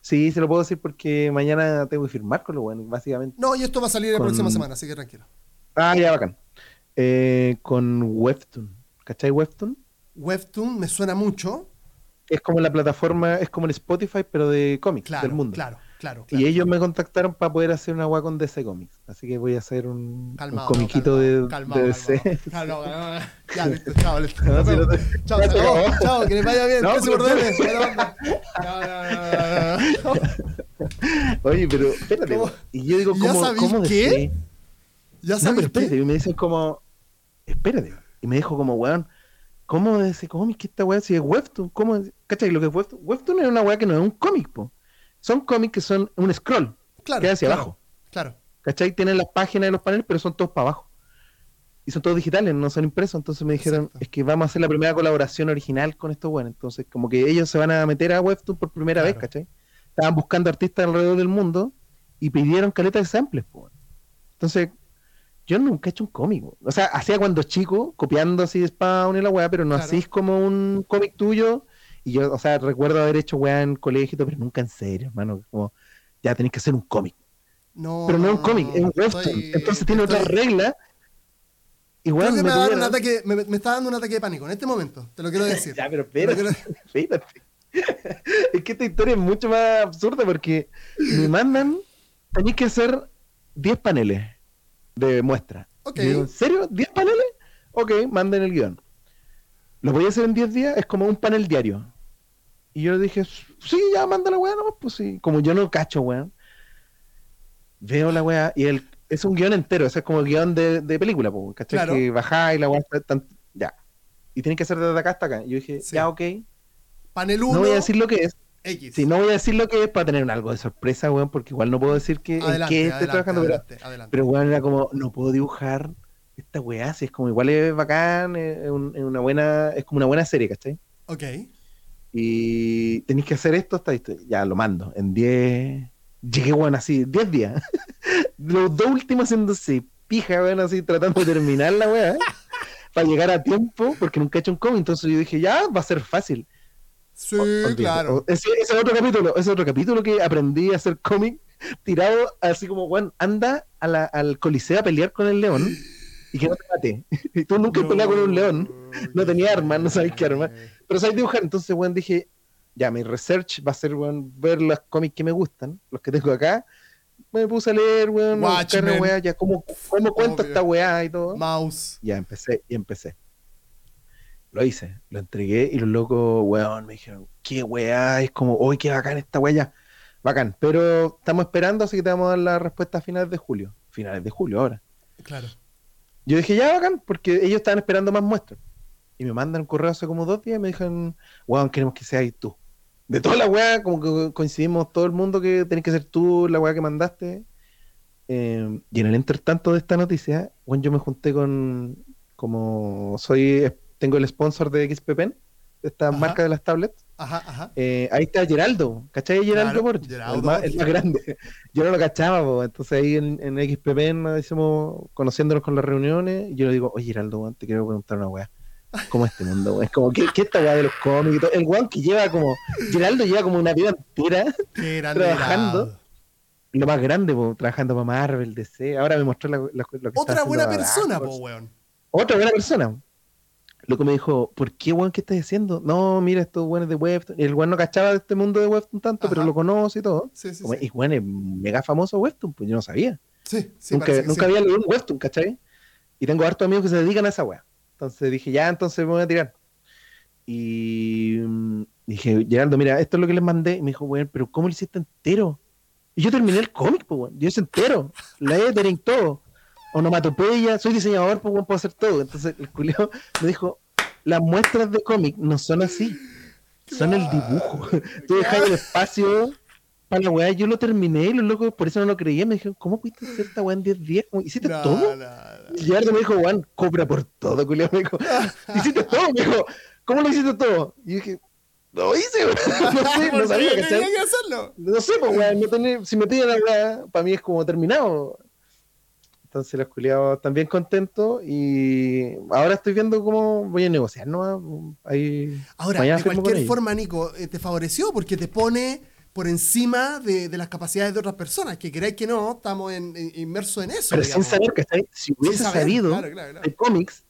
Sí, se lo puedo decir porque mañana tengo que firmar con lo weón, básicamente. No, y esto va a salir la Con- próxima semana, así que tranquilo. Ah, ya, bacán. Eh, con Webtoon, ¿cachai Webtoon? Webtoon me suena mucho. Es como la plataforma, es como el Spotify, pero de cómics Claro, del mundo. claro, claro. claro. Y ellos me contactaron para poder hacer una weá con DC Comics. Así que voy a hacer un, comiquito de, calmado, de calmado, DC. calmado. Ya, listo, chao, listo. No, si no te- Chao, no te. Chao, que les vaya bien. No, pero-. No, no, no, no, no. Oye, pero espérate. ¿Cómo? Y yo digo, ¿Y ya ¿cómo, cómo qué? DC? Ya No, sabes pero espérate. qué? Y me dicen como, espérate. Y me dijo como, weón, ¿cómo ese cómic que esta weá si es Webtoon? ¿Cómo? ¿Cachai? Lo que es Webtoon. Webtoon es una weá que no es un cómic, po. Son cómics que son un scroll. Claro, queda hacia claro, abajo. Claro. ¿Cachai? Tienen las páginas de los paneles, pero son todos para abajo. Y son todos digitales, no son impresos. Entonces me dijeron, Exacto. es que vamos a hacer la primera colaboración original con estos weones. Entonces, como que ellos se van a meter a Webtoon por primera Claro. vez, ¿cachai? Estaban buscando artistas alrededor del mundo y pidieron caleta de samples, weón. Entonces, yo nunca he hecho un cómic. O sea, hacía cuando chico, copiando así Spawn y la weá, pero no Claro. así es como un cómic tuyo. Y yo, o sea, recuerdo haber hecho weá en colegio, pero nunca en serio, hermano. Como, ya tenéis que hacer un cómic No, pero no es un cómic, es un webtoon. Entonces tiene otra estoy- regla. Igual Creo que me, me ataque, me, me está dando un ataque de pánico en este momento, te lo quiero decir. Ya, pero espérate, quiero- es que esta historia es mucho más absurda porque me mandan, tenéis que hacer 10 paneles de muestra. Ok. Y digo, ¿En serio? ¿10 paneles? Ok, manden el guion. ¿Lo voy a hacer en 10 días? Es como un panel diario. Y yo dije, sí, ya manda la weá, no, pues sí. Como yo no cacho, weón. Veo la weá y el, es un guion entero, ese es como el guion de, de película, po, ¿cachai? Claro. Que bajáis la weá, ya. Y tienes que hacer desde acá hasta acá. Yo dije, Sí. ya, ok. Panel 1, No voy a decir lo que es. X. Sí, no voy a decir lo que es para tener algo de sorpresa, weón, porque igual no puedo decir que, en adelante, qué estoy trabajando, pero, adelante, pero weón, era como, no puedo dibujar esta weá, si es como igual es bacán, es, es un- es una buena, es como una buena serie, ¿cachai? Ok. Y tenéis que hacer esto, listo. Ya lo mando. En 10. Llegué, weón, así, 10 días. Los dos últimos haciéndose pija, weón, así, tratando de terminar la weá. para llegar a tiempo, porque nunca he hecho un cómic. Entonces yo dije, ya, va a ser fácil. Sí, O- claro. O- Ese, es otro capítulo, ese es otro capítulo que aprendí a hacer cómic tirado así como, weón, anda a la- al coliseo a pelear con el león y que no te mate. Y tú nunca has peleado con un león, no tenía armas, no sabes qué arma. Pero sabes dibujar. Entonces, weón, dije, ya, mi research va a ser, weón, ver los cómics que me gustan, los que tengo acá. Me puse a leer, weón, a buscar Watchmen. weá, ya, cómo, cómo cuento Obvio. esta weá y todo. Mouse. Ya empecé y empecé. Lo hice, lo entregué y los locos, weón, me dijeron, qué weá, es como, uy, qué bacán esta weá ya. Bacán, pero estamos esperando, así que te vamos a dar la respuesta a finales de julio. Finales de julio ahora. Claro. Yo dije, ya bacán, porque ellos estaban esperando más muestras. Y me mandan un correo hace como dos días y me dijeron, weón, queremos que seas tú. De toda la weá, como que coincidimos todo el mundo que tenés que ser tú, la weá que mandaste. Eh, y en el entretanto de esta noticia, weón, yo me junté con, como soy, tengo el sponsor de XP Pen, de esta Ajá. marca de las tablets. Ajá, ajá. Eh, ahí está Geraldo, ¿cachai? Geraldo Claro, Borges, Geraldo el, más, el Borges. más grande. Yo no lo cachaba, po. entonces ahí en, en XPP nos hicimos conociéndonos con las reuniones. Y yo le digo, oye Geraldo, te quiero preguntar una weá. ¿Cómo es este mundo, weón? Es como, ¿qué, qué esta weá de los cómics y todo? El weón que lleva como, Geraldo lleva como una vida entera trabajando. lo más grande, po, trabajando para Marvel, DC. Ahora me mostró la- la- lo que Otra buena persona, po, weón. Otra buena persona. Loco me dijo, ¿por qué, weón, qué estás haciendo? No, mira, estos weones de Webtoon. Y el weón no cachaba de este mundo de Webtoon tanto, pero lo conoce y todo. Sí, sí, Como, sí. Y weón es mega famoso Webtoon, pues yo no sabía. Sí, sí, nunca que nunca había leído un Webtoon, ¿cachai? Y tengo hartos amigos que se dedican a esa weá. Entonces dije, ya, entonces me voy a tirar. Y mm, dije, Geraldo, mira, esto es lo que les mandé. Y me dijo, weón, pero ¿cómo lo hiciste entero? Y yo terminé el cómic, pues, weón. Yo hice entero. La lettering, todo. Onomatopeya, soy diseñador, pues, weón, puedo hacer todo. Entonces el culeo me dijo, las muestras de cómic no son así. Son el dibujo. Tú dejas el espacio para la weá. Yo lo terminé y los locos por eso no lo creían. Me dijeron, ¿cómo pudiste hacer esta weá en 10 días? ¿Cómo- ¿Hiciste No, todo? no, no. Y Gerardo me dijo, Juan, cobra por todo, culiao. Me dijo, ¿hiciste todo? Me dijo, ¿cómo lo hiciste todo? Y yo dije, lo hice, weón. no sé, no Porque sabía, tenía ¿cachai? que hacerlo. No sé, pues, weón, no tenía- si me piden la weá, para mí es como terminado. Entonces los culiados están bien contentos y ahora estoy viendo cómo voy a negociar, ¿no? Ahí, Ahora, de cualquier forma, Nico, eh, te favoreció porque te pone por encima de, de las capacidades de otras personas. Que queráis que no, estamos en- en- inmersos en eso. Pero sin digamos. saber, ¿cachai? Si Sin hubiese saber, sabido Claro, claro, claro. de cómics,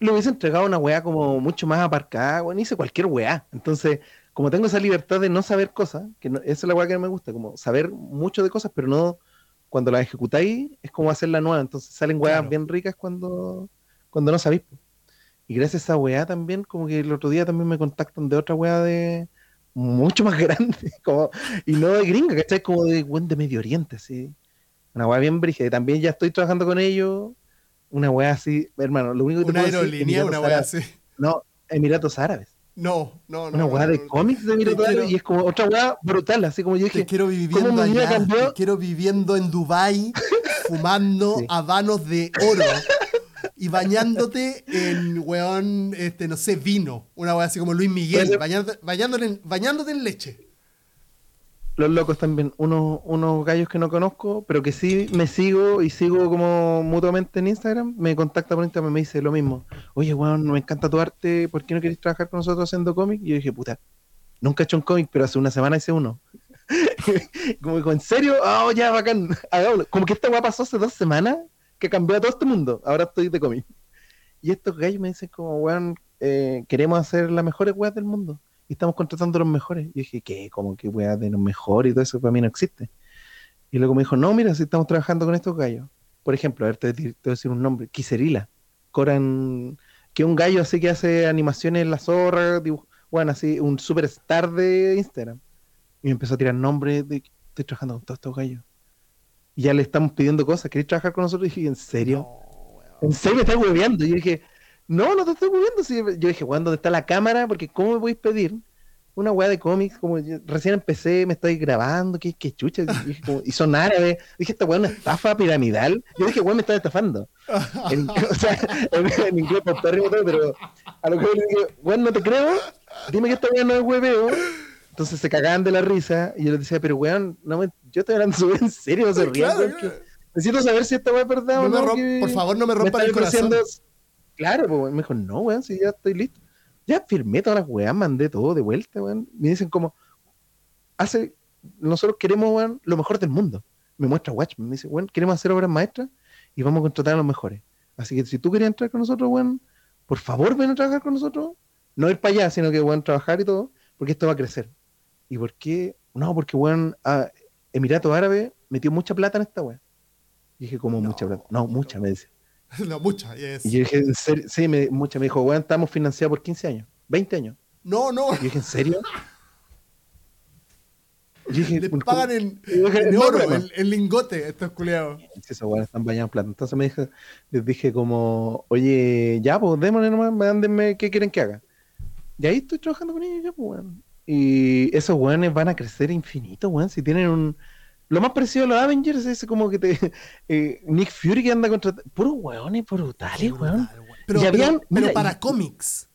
le hubiese entregado una weá como mucho más aparcada, weón, hice cualquier weá. Entonces, como tengo esa libertad de no saber cosas, que no- esa es la weá que no me gusta, como saber mucho de cosas, pero no cuando las ejecutáis, es como hacer la nueva. Entonces salen weas bien ricas cuando, cuando no sabéis. Y gracias a esa weá también, como que el otro día también me contactan de otra weá de mucho más grande, como, y no de gringa, ¿cachai? Como de weón de Medio Oriente, así. Una weá bien brígida. Y también ya estoy trabajando con ellos. Una weá así, hermano, lo único que te Una puedo decir, aerolínea, una weá así. No, Emiratos Árabes. No, no, no. Una weá no, de no. cómics de Emiratos Árabes y es como otra weá brutal, así como yo Te dije, quiero viviendo allá, te quiero viviendo en Dubai fumando Sí. habanos de oro y bañándote en, weón, este, no sé, vino. Una weá así como Luis Miguel, bañándote, bañándote en, bañándote en leche. los locos también, unos, unos gallos que no conozco, pero que sí me sigo y sigo como mutuamente en Instagram, me contacta por Instagram y me dice lo mismo. Oye, weón, me encanta tu arte, ¿por qué no querés trabajar con nosotros haciendo cómic? Y yo dije, puta, nunca he hecho un cómic, pero hace una semana hice uno. como dijo, ¿en serio? Ah, ya, bacán, hagámoslo. Como que esta weá pasó hace dos semanas que cambió a todo este mundo. Ahora estoy de cómic. Y estos gallos me dicen como, weón, eh, queremos hacer las mejores weas del mundo. Y estamos contratando a los mejores. Y dije, ¿qué? Como que weas de los mejores y todo eso para mí no existe. Y luego me dijo, no, mira, si estamos trabajando con estos gallos. Por ejemplo, a ver, te, voy a decir un nombre. Kiserila. Coran, que un gallo así que hace animaciones en la zorra, bueno, así, un superstar de Instagram. Y me empezó a tirar nombres de, estoy trabajando con todos estos gallos. Y ya le estamos pidiendo cosas, ¿queréis trabajar con nosotros? Y dije, ¿en serio? No. ¿En serio me estás hueveando? Y yo dije, no, no te estoy hueveando. Sí, Yo dije, weón, ¿dónde está la cámara? Porque ¿cómo me podéis pedir una weá de cómics? Como yo recién empecé, me estoy grabando, qué, qué chucha. Y, dije, como- y son árabes. Dije, esta weá es una estafa piramidal. Yo dije, weón, me están estafando. En, o sea, en, en inglés paupérrimo todo, pero a lo que yo le dije, weón, no te creo. Dime que esta weá no es hueveo. Entonces se cagaban de la risa y yo les decía, pero weón, no me, yo estoy hablando súper en serio, no se rían. Claro, weón, claro. que- necesito saber si esta weá es verdad No o me no. romp- que- por favor, no me me rompan están el corazón. Claro, pues, me dijo, no, weón, si ya estoy listo. Ya firmé todas las weas, mandé todo de vuelta, weón. Me dicen como, hace, nosotros queremos, weón, lo mejor del mundo. Me muestra Watchmen, me dice, weón, queremos hacer obras maestras y vamos a contratar a los mejores. Así que si tú querías entrar con nosotros, weón, por favor ven a trabajar con nosotros. No ir para allá, sino que, weón, trabajar y todo, porque esto va a crecer. ¿Y por qué? No, porque, weón, a Emiratos Árabes metió mucha plata en esta weá. Y dije, como No, mucha plata? No, mucha, me dice. No, mucha, yes. Y yo dije, ¿en serio? Sí, me, mucha. Me dijo, weón, estamos financiados por 15 años, 20 años. No, no, Y yo dije, ¿en serio? Dije, le ¿cómo- pagan en, oro, en lingote, estos culiados. Si esos weones están bañados en plata. Entonces me dije, les dije como, oye, ya, pues démosle nomás, mándenme qué quieren que haga. Y ahí estoy trabajando con ellos ya, pues, weón. Y esos weones van a crecer infinito, weón. Si tienen un. Lo más parecido a los Avengers es como que te. eh, Nick Fury que anda contra. Puros weones brutales, weón. Pero, Y pero- habían- pero mira, para y- cómics.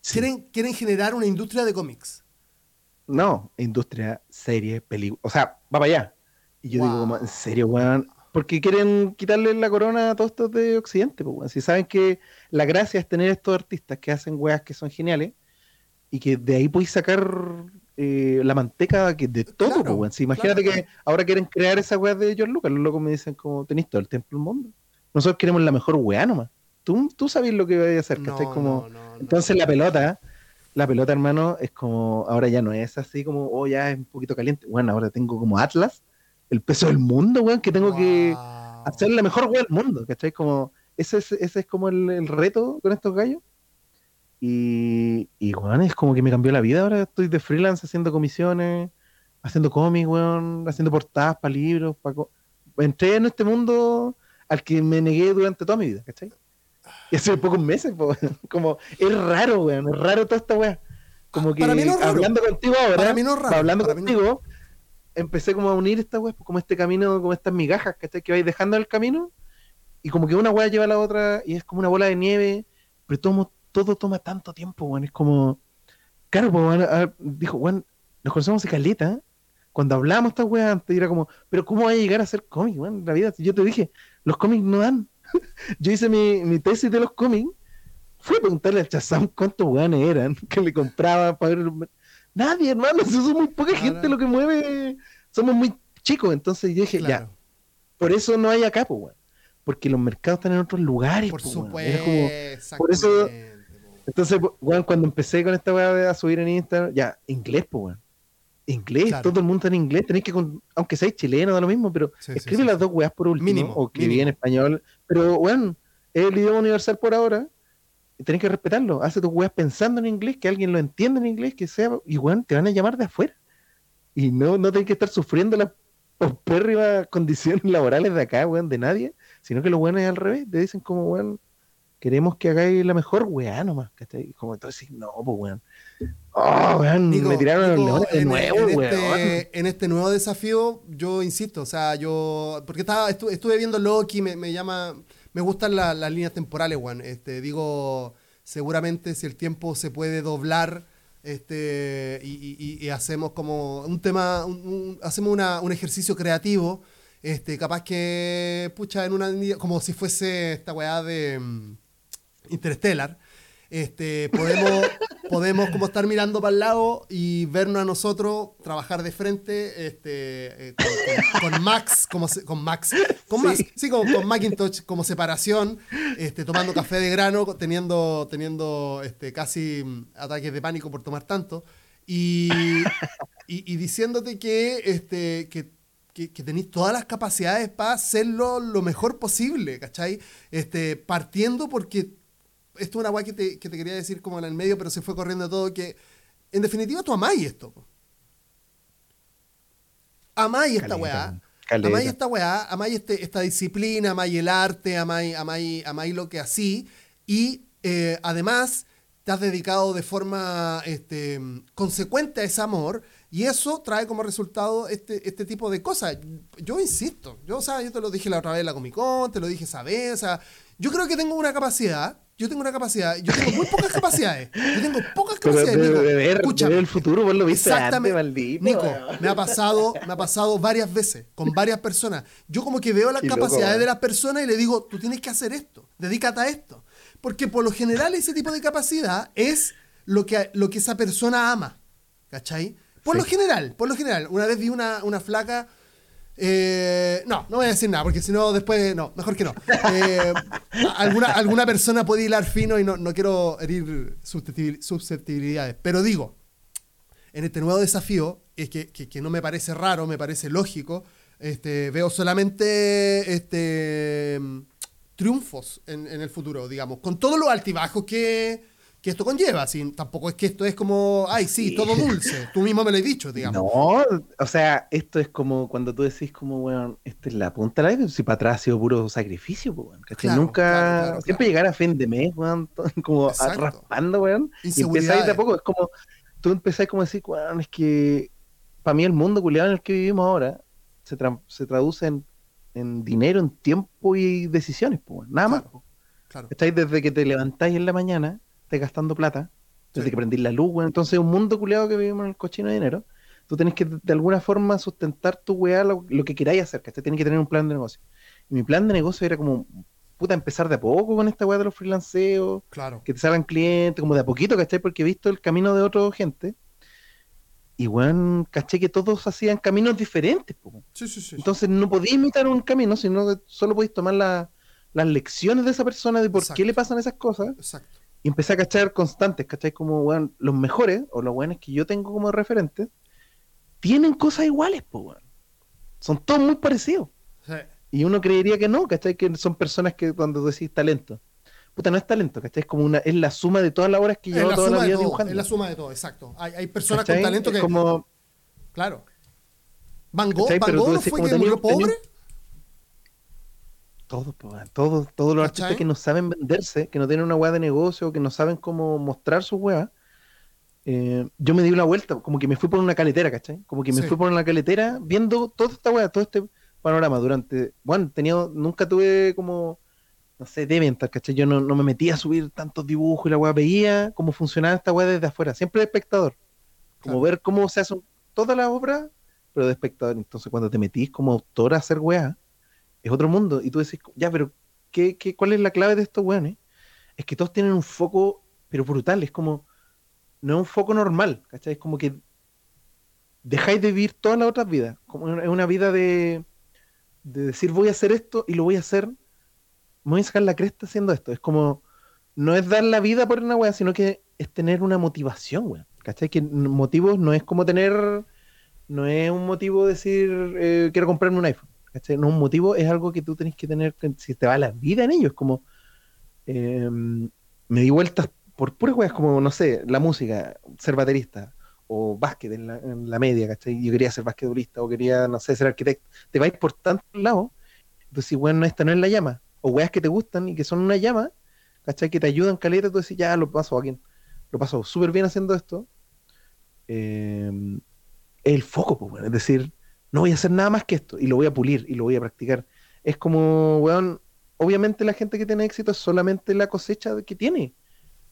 Sí. Quieren, quieren generar una industria de cómics. No, industria, serie, película. O sea, va para allá. Y yo digo, como, en serio, weón. Porque quieren quitarle la corona a todos estos de Occidente, pues, weón. Si saben que la gracia es tener estos artistas que hacen weas que son geniales y que de ahí podéis sacar eh, la manteca que de todo, Claro, pues, imagínate claro. que ahora quieren crear esa weá de George Lucas, los locos me dicen como tenéis todo el tiempo del mundo. Nosotros queremos la mejor weá nomás. Tú, tú sabes lo que vais a hacer, No. Como, no, no, no. entonces la pelota, la pelota, hermano, es como, ahora ya no es así como, oh, ya es un poquito caliente. Bueno, ahora tengo como Atlas, el peso del mundo, weón, que tengo que hacer la mejor weá del mundo, ¿cachai? Como, ese es, ese es como el, el reto con estos gallos. Y, y, weón, es como que me cambió la vida. Ahora estoy de freelance haciendo comisiones, haciendo cómics, weón, haciendo portadas para libros. pa Entré en este mundo al que me negué durante toda mi vida, ¿cachai? Y hace pocos meses, po, como, es raro, weón, es raro toda esta weá. Como Ah, que no es hablando contigo ahora, Para mí no es raro, hablando para mí no- contigo, empecé como a unir esta weá, como este camino, como estas migajas, ¿cachai? Que vais dejando en el camino, y como que una weá lleva a la otra, y es como una bola de nieve, pero todo, todo toma tanto tiempo, weón. Es como, claro, pues, weón, ah, dijo, weón, nos conocemos de caleta. Cuando hablamos esta weá antes, era como, pero ¿cómo va a llegar a ser cómic, weón? La vida, yo te dije, los cómics no dan. yo hice mi, mi tesis de los cómics, fui a preguntarle al Chazam cuántos weones eran que le compraba para ver. Nadie, hermano, si somos muy poca gente lo que mueve, somos muy chicos. Entonces yo dije, ya, Claro, por eso no hay acá, pues, weón. Porque los mercados están en otros lugares, por po, weón. supuesto. Como, por eso-. Entonces, weón, cuando empecé con esta weá a subir en Instagram, ya, inglés, pues, weón. Inglés, Claro. todo el mundo está en inglés, tenéis que, con- aunque seáis chileno, da lo mismo, pero Sí, escribe sí, las dos weas por último, Mínimo, o escribí en español, pero, weón, es el idioma universal por ahora, tenés que respetarlo, hace tus weas pensando en inglés, que alguien lo entienda en inglés, que sea, y weón, te van a llamar de afuera, y no, no tenés que estar sufriendo las paupérrimas condiciones laborales de acá, weón, de nadie, sino que lo bueno es al revés, te dicen como, weón, queremos que hagáis la mejor weá nomás, ¿cachai? Como entonces, no, pues weón. Oh, weón, Nico, me tiraron los Nico, leones de en, nuevo, en weón. este, en este nuevo desafío, yo insisto, o sea, yo. Porque estaba, estu- estuve viendo Loki, me, me llama. Me gustan la- las líneas temporales, weón. Este, digo, seguramente si el tiempo se puede doblar. Este, y, y- y- y hacemos como un tema, un- un- hacemos una- un ejercicio creativo, este, capaz que, pucha, en una, como si fuese esta weá de mm, Interstellar, este, podemos, podemos como estar mirando para el lado y vernos a nosotros trabajar de frente este, eh, con, con- con Max, como se- con Max, con. Max, sí, como, con Macintosh como separación, este, tomando café de grano, teniendo, teniendo este, casi mm, ataques de pánico por tomar tanto, y, y, y diciéndote que, este, que, que, que tenéis todas las capacidades para hacerlo lo mejor posible, ¿cachai? Este, partiendo porque esto es una weá que te, que te quería decir como en el medio, pero se fue corriendo todo, que en definitiva tú amáis esto. Amáis esta weá. Amáis esta weá, amáis este, esta disciplina, amáis el arte, amáis, amáis, amáis lo que así. Y eh, además te has dedicado de forma este, consecuente a ese amor y eso trae como resultado este, este tipo de cosas. Yo insisto, yo, o sea, yo te lo dije la otra vez en la Comic Con, te lo dije esa vez, o sea, yo creo que tengo una capacidad, yo tengo una capacidad, yo tengo muy pocas capacidades, yo tengo pocas Pero de, capacidades, Nico. de ver, de ver el futuro, vos lo viste Exactamente. maldito. Nico, me ha pasado, me ha pasado varias veces con varias personas. Yo como que veo las capacidades weón. de las personas y le digo, tú tienes que hacer esto, dedícate a esto. Porque por lo general ese tipo de capacidad es lo que, lo que esa persona ama. ¿Cachai? Por Sí. lo general, por lo general. Una vez vi una, una flaca. Eh, no, no voy a decir nada, porque si no, después, no, mejor que no. Eh, alguna, alguna persona puede hilar fino y no, no quiero herir susceptibil- susceptibilidades. Pero digo, en este nuevo desafío, es que, que- que no me parece raro, me parece lógico, este, veo solamente este, mm, triunfos en, en el futuro, digamos, con todos los altibajos que, que esto conlleva. Así, tampoco es que esto es como, ay, sí, Sí. todo dulce. Tú mismo me lo has dicho, digamos. No, o sea, esto es como cuando tú decís como, weón, esta es la punta de la vida, si para atrás ha sido puro sacrificio, pues, weón. Claro, Nunca, claro, claro, siempre llegar a fin de mes, weón, como Exacto. raspando, weón, y empezáis de Inseguridades. a poco, es como, tú empezás como a decir, weón, es que para mí el mundo culiado en el que vivimos ahora se, tra- se traduce en, en dinero, en tiempo y decisiones, pues, nada más, Claro. Claro. ¿Cachai? Desde que te levantáis en la mañana, estás gastando plata, desde Sí. que prendís la luz, weón. Entonces, un mundo culiado que vivimos en el cochino de dinero, tú tenés que de alguna forma sustentar tu weá, lo, lo que queráis hacer, ¿cachai? Tenés que tener un plan de negocio. Y mi plan de negocio era como, puta, empezar de a poco con esta weá de los freelanceos, Claro. que te salgan clientes, como de a poquito, ¿cachai? Porque he visto el camino de otra gente. y weón, caché que todos hacían caminos diferentes. po. Sí, sí, sí. Entonces no podías imitar un camino, sino que solo podías tomar la- las lecciones de esa persona de por Exacto. qué le pasan esas cosas Exacto. Y empecé a cachar constantes, ¿cachai? Como, weón, los mejores o los buenos que yo tengo como referentes tienen cosas iguales, pues, weón. Son todos muy parecidos. Sí. Y uno creería que no, ¿cachai? Que son personas que cuando decís talento. Puta, no es talento, ¿cachai? Es como una, es la suma de todas las horas que llevo toda la vida todo, dibujando. es la suma de todo, exacto. Hay, hay personas ¿cachai? con talento Es que. como, Claro. Van Gogh. Van Gogh no fue que murió pobre. tenía- Weón, todos, todos los artistas que no saben venderse, que no tienen una weá de negocio, que no saben cómo mostrar su weá. eh, yo me di una vuelta, como que me fui por una caletera, ¿cachai? Como que me Sí. fui por una caletera viendo toda esta weá, todo este panorama durante. Bueno, tenía, nunca tuve como, no sé, de ventas, ¿cachai? Yo no, no me metía a subir tantos dibujos y la weá veía cómo funcionaba esta weá desde afuera, siempre de espectador. Como Claro. ver cómo se hace toda la obra, pero de espectador. Entonces, cuando te metís como autor a hacer weá, es otro mundo. Y tú decís, ya, pero ¿qué, qué, cuál es la clave de estos weones? Es que todos tienen un foco, pero brutal. Es como, no es un foco normal, ¿cachai? Es como que dejáis de vivir todas las otras vidas. Como es una vida de, de decir, voy a hacer esto y lo voy a hacer, me voy a sacar la cresta haciendo esto. Es como, no es dar la vida por una weá, sino que es tener una motivación, weón. ¿Cachai? Que motivos no es como tener, no es un motivo decir, eh, quiero comprarme un iPhone. No, un motivo es algo que tú tenés que tener, si te va la vida en ello, es como, eh, me di vueltas por puras weas, como, no sé, la música, ser baterista, o básquet en la, media. Yo quería ser basquetbolista, o quería, no sé, ser arquitecto. Te vais por tantos lados, entonces, bueno, esta no es la llama. O weas que te gustan y que son una llama, ¿cachai? Que te ayudan caleta, tú decís, ya, lo paso aquí, lo paso súper bien haciendo esto. Eh, el foco, pues, bueno, es decir, no voy a hacer nada más que esto, y lo voy a pulir, y lo voy a practicar. Es como, weón, obviamente la gente que tiene éxito es solamente la cosecha que tiene.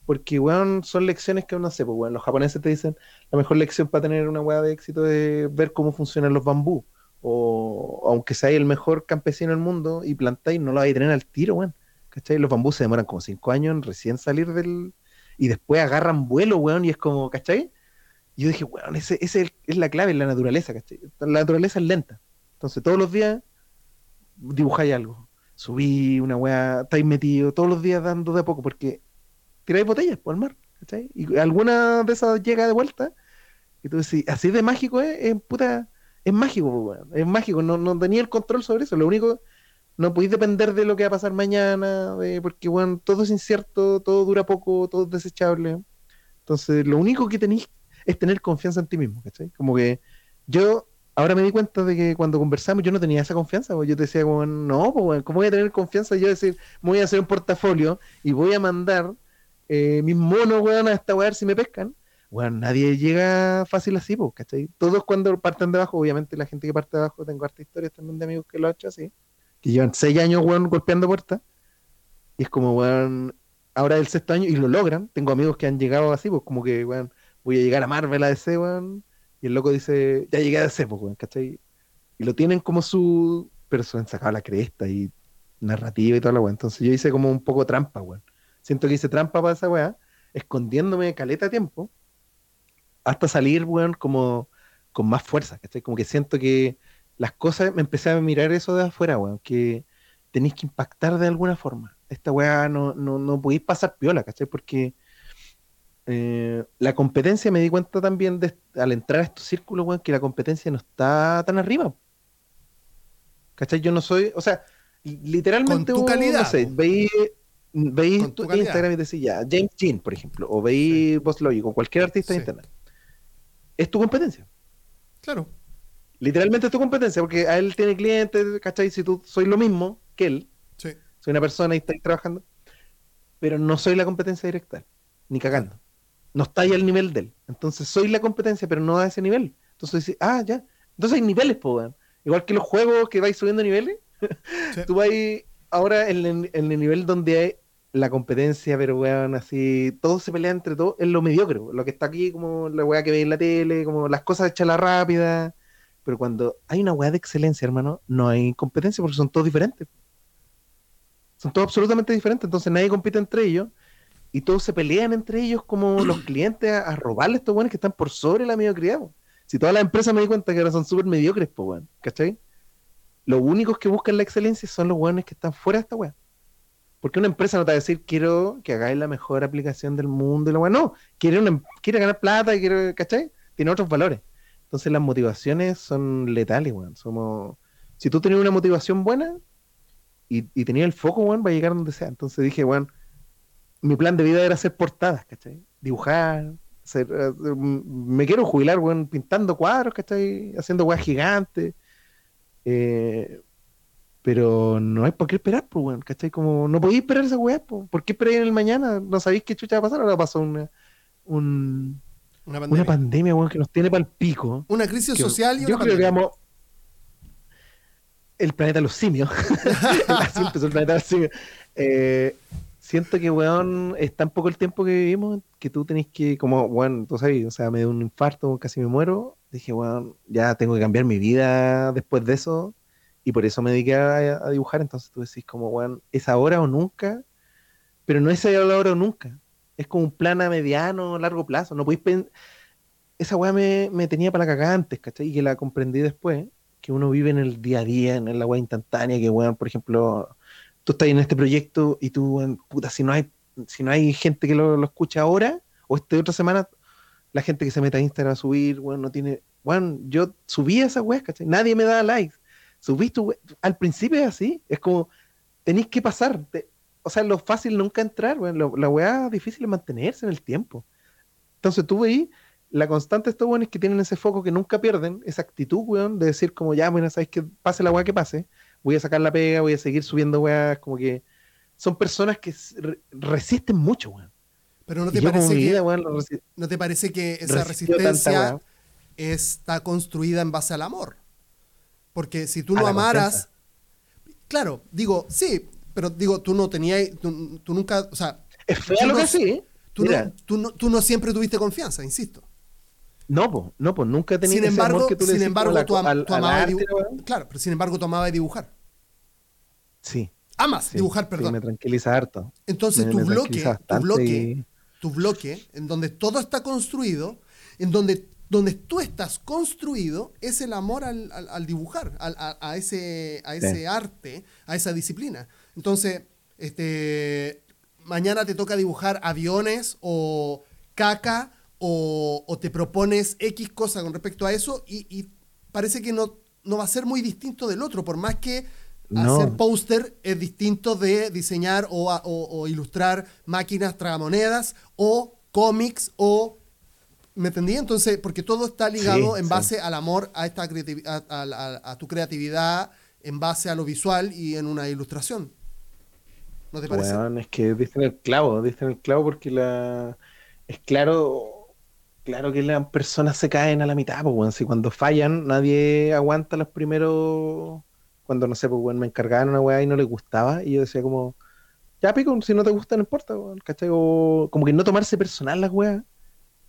Porque, weón, son lecciones que uno sé, pues, weón, los japoneses te dicen, la mejor lección para tener una weá de éxito es ver cómo funcionan los bambú. O aunque seáis el mejor campesino del mundo y plantáis, no lo vais a tener al tiro, weón. ¿Cachai? Los bambús se demoran como cinco años en recién salir del... Y después agarran vuelo, weón, y es como, ¿cachai? Y yo dije, weón, ese, ese es, es la clave en la naturaleza, ¿cachai? La naturaleza es lenta. Entonces, todos los días dibujáis algo. Subí una weá, estáis metido todos los días dando de a poco, porque tiráis botellas por el mar, ¿cachai? Y alguna de esas llega de vuelta, y tú decís, así de mágico es, es puta, es mágico, po, weón, es mágico, no, no tenía el control sobre eso, lo único, no podéis depender de lo que va a pasar mañana, porque, weón, todo es incierto, todo dura poco, todo es desechable, entonces lo único que tenéis es tener confianza en ti mismo, ¿cachai? Como que yo ahora me di cuenta de que cuando conversamos yo no tenía esa confianza, pues yo te decía como, no, pues, ¿cómo voy a tener confianza? Yo decir, voy a hacer un portafolio y voy a mandar eh, mis monos, weón, a esta weá si me pescan. Weón, nadie llega fácil así, pues, ¿cachai? Todos cuando parten de abajo, obviamente la gente que parte de abajo, tengo harta historias también de amigos que lo han hecho así, que llevan seis años, weón, golpeando puertas, y es como, weón, ahora es el sexto año y lo logran. Tengo amigos que han llegado así, pues, como que, weón, voy a llegar a Marvel a DC, weón, y el loco dice, ya llegué a DC, pues, weón, ¿cachai? Y lo tienen como su, han sacado la cresta y narrativa y toda la weón. Entonces yo hice como un poco trampa, weón. Siento que hice trampa para esa weá, escondiéndome caleta a tiempo, hasta salir, weón, como con más fuerza, ¿cachai? Como que siento que las cosas, me empecé a mirar eso de afuera, weón, que tenéis que impactar de alguna forma. Esta weá no, no, no podéis pasar piola, ¿cachai? Porque eh, la competencia me di cuenta también de, al entrar a estos círculos, weón, que la competencia no está tan arriba. ¿Cachai? Yo no soy, o sea, literalmente Con tu calidad, no sé, veis Con tu. Instagram y decís ya, James Jean, por ejemplo, o veis Boss Logic, o cualquier artista de Sí. internet. Es tu competencia. Claro. Literalmente es tu competencia, porque a él tiene clientes, ¿cachai? Si tú soy lo mismo que él, Sí. soy una persona y estáis trabajando, pero no soy la competencia directa, ni cagando. No estáis al nivel de él. Entonces soy la competencia, pero no a ese nivel. Entonces dices, ah, ya. Entonces hay niveles, weón. Igual que los juegos que vais subiendo niveles, Sí. tú vas ahora en, el- en el nivel donde hay la competencia, pero weón, así, todo se pelea entre todos, es lo mediocre, lo que está aquí, como la weá que veis en la tele, como las cosas hechas a la rápida. Pero cuando hay una weá de excelencia, hermano, no hay competencia porque son todos diferentes. Son todos absolutamente diferentes, entonces nadie compite entre ellos y todos se pelean entre ellos como los clientes a, a robarle a estos weones que están por sobre la mediocridad. po. Si todas las empresas me di cuenta que ahora son súper mediocres, pues, weón, ¿cachai? Los únicos que buscan la excelencia son los weones que están fuera de esta weá. Porque una empresa no te va a decir, quiero que hagáis la mejor aplicación del mundo y la weá. No, quiere, una, quiere ganar plata, y quiere, ¿cachai? Tiene otros valores. Entonces las motivaciones son letales, weón. Somos... Si tú tenías una motivación buena y, y tenías el foco, weón, va a llegar donde sea. Entonces dije, weón, mi plan de vida era hacer portadas, ¿cachai? Dibujar, hacer, eh, me quiero jubilar, weón, pintando cuadros, ¿cachai? Haciendo weas gigantes. Eh, pero no hay por qué esperar, pues, weón, ¿cachai? Como no podéis esperar esa weá, pues. ¿por qué esperar en el mañana? No sabéis qué chucha va a pasar, ahora pasó una, un, una pandemia, una pandemia weón, que nos tiene para el pico. Una crisis social y yo creo que vamos el planeta de los simios. el planeta de los simios. Eh, siento que, weón, es tan poco el tiempo que vivimos que tú tenés que, como, weón, tú sabes, o sea, me dio un infarto, casi me muero. Dije, weón, ya tengo que cambiar mi vida después de eso. Y por eso me dediqué a, dibujar. Entonces tú decís, como, weón, es ahora o nunca. Pero no es ahora o nunca. Es como un plan a mediano, largo plazo. No podéis pensar. Esa weá me, me, tenía para la cagada antes, ¿cachai? Y que la comprendí después. Que uno vive en el día a día, en la weá instantánea. Que, weón, por ejemplo tú estás en este proyecto y tú, puta, si no hay, si no hay gente que lo, escucha ahora, o esta otra semana, la gente que se mete a Instagram a subir, bueno, no tiene, bueno, yo subí esa web, ¿cachai? Nadie me da likes. Subiste, al principio es así, es como, tenéis que pasar, o sea, lo fácil nunca entrar, bueno, la weá difícil mantenerse en el tiempo. Entonces tú veis, la constante de estos weones que tienen ese foco que nunca pierden, esa actitud, weón, de decir como ya, bueno, sabes que pase la weá que pase, voy a sacar la pega, voy a seguir subiendo weas, como que son personas que resisten mucho, weón. Pero no te, parece que, ¿no te parece que esa resistencia está construida en base al amor? Porque si tú no amaras, claro, digo, sí, pero digo, tú no tenías, tú, nunca, o sea... Es feo lo que sí. Tú no, tú, no, tú no siempre tuviste confianza, insisto. No, pues, no, pues nunca tenía sin embargo, que tú sin embargo, tú, amabas dibujar. Claro, pero sin embargo, tú amabas dibujar. Sí. Amas dibujar, perdón. Sí, me tranquiliza harto. Entonces, tu, bloque, tu bloque, tu bloque, en donde todo está construido, en donde, donde tú estás construido, es el amor al, al, dibujar, a, a, ese, a ese arte, a esa disciplina. Entonces, este, mañana te toca dibujar aviones o caca o, te propones X cosa con respecto a eso y, parece que no, no va a ser muy distinto del otro, por más que hacer póster es distinto de diseñar o, ilustrar máquinas tragamonedas o cómics o... ¿Me entendí? Entonces, porque todo está ligado en base al amor a, esta a, tu creatividad, en base a lo visual y en una ilustración. ¿No te parece? Bueno, es que diste el clavo, diste el clavo porque la... es claro Claro que las personas se caen a la mitad, pues, bueno, si cuando fallan nadie aguanta los primeros, cuando no sé, pues, bueno, me encargaban una weá y no les gustaba, y yo decía como, ya pico, si no te gusta no importa, ¿cachai? O como que no tomarse personal las weas,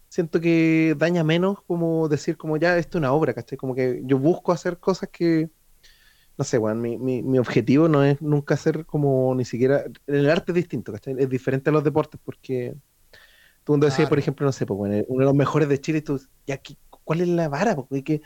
siento que daña menos como decir como ya esto es una obra, ¿cachai? Como que yo busco hacer cosas que, no sé, weón, mi, mi, mi objetivo no es nunca hacer como ni siquiera, el arte es distinto, ¿cachai? Es diferente a los deportes porque Tú cuando decías, por ejemplo, no sé, pues, bueno, uno de los mejores de Chile, tú, ya, ¿cuál es la vara? Porque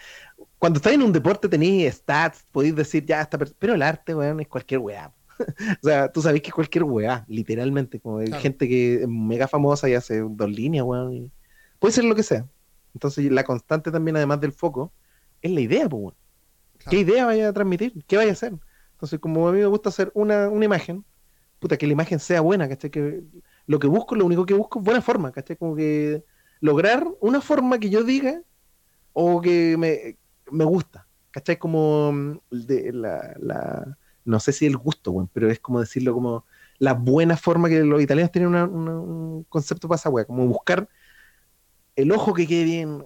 cuando estás en un deporte tenéis stats, podéis decir, ya, está, pero el arte, weón, es cualquier weá. o sea, tú sabés que es cualquier weá, literalmente, como hay gente que es mega famosa y hace dos líneas, weón. Puede ser lo que sea. Entonces, la constante también, además del foco, es la idea, pues, weón. ¿Qué idea vaya a transmitir? ¿Qué vaya a hacer? Entonces, como a mí me gusta hacer una, una imagen, puta, que la imagen sea buena, ¿cachai? Que lo que busco, lo único que busco es buena forma, ¿cachai? Como que lograr una forma que yo diga o que me, me gusta, ¿cachai? Como mm, de la, la, no sé si el gusto, bueno, pero es como decirlo como la buena forma que los italianos tienen un concepto para esa wea, como buscar el ojo que quede bien,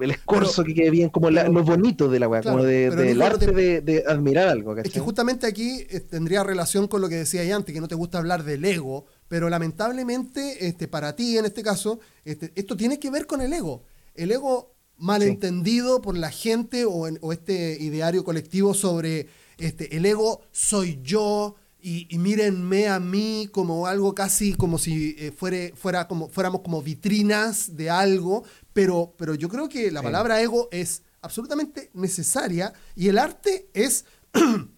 el escorzo que quede bien, como lo bonito de la weá, como de, del arte de, admirar algo. Es que justamente aquí eh, tendría relación con lo que decía antes, que no te gusta hablar del ego, pero lamentablemente este, para ti en este caso, este, esto tiene que ver con el ego. El ego malentendido por la gente o, este ideario colectivo sobre este, el ego soy yo, y, mírenme a mí como algo casi como si eh, fuera como, fuéramos como vitrinas de algo, pero, pero yo creo que la palabra ego es absolutamente necesaria y el arte es...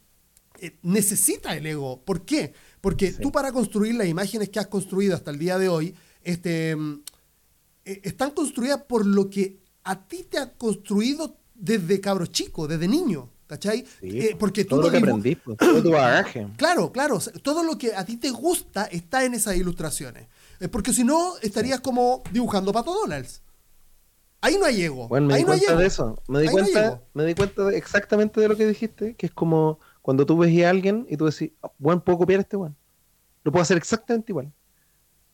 Eh, necesita el ego. ¿Por qué? Porque tú para construir las imágenes que has construido hasta el día de hoy, este, mm, eh, están construidas por lo que a ti te ha construido desde cabro chico, desde niño. ¿Cachai? Eh, porque todo lo que aprendí, pues, todo tu bagaje. Claro, claro. Todo lo que a ti te gusta está en esas ilustraciones. Eh, porque si no, estarías como dibujando Pato Donalds. Ahí no hay ego. Bueno, me di cuenta de eso. Me di cuenta, me di cuenta exactamente de lo que dijiste, que es como cuando tú ves a alguien y tú decís, bueno, puedo copiar a este weón. Lo puedo hacer exactamente igual.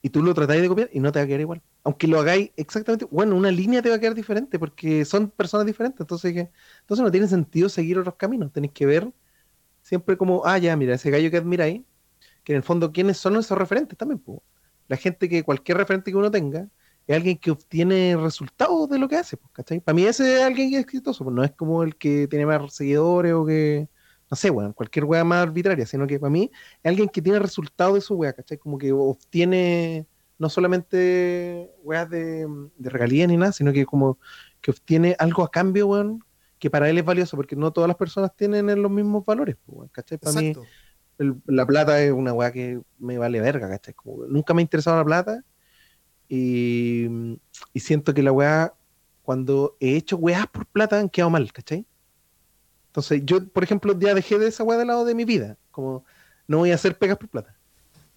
Y tú lo tratáis de copiar y no te va a quedar igual aunque lo hagáis exactamente, bueno, una línea te va a quedar diferente porque son personas diferentes, entonces, entonces no tiene sentido seguir otros caminos, tenéis que ver siempre como, ah, ya, mira, ese gallo que admiráis, que en el fondo, ¿quiénes son esos referentes también? La gente que cualquier referente que uno tenga es alguien que obtiene resultados de lo que hace, ¿cachai? Para mí ese es alguien que es exitoso, no es como el que tiene más seguidores o que, no sé, bueno, cualquier wea más arbitraria, sino que para mí es alguien que tiene resultados de su wea, ¿cachai? Como que obtiene no solamente weas de, de regalía ni nada, sino que como que obtiene algo a cambio, weón, que para él es valioso, porque no todas las personas tienen los mismos valores, pues, ¿cachai? Para mí la plata es una wea que me vale verga, ¿cachai? Como, nunca me ha interesado la plata y, y siento que la wea, cuando he hecho weas por plata, han quedado mal, ¿cachai? Entonces yo, por ejemplo, ya dejé de esa wea de lado de mi vida, como no voy a hacer pegas por plata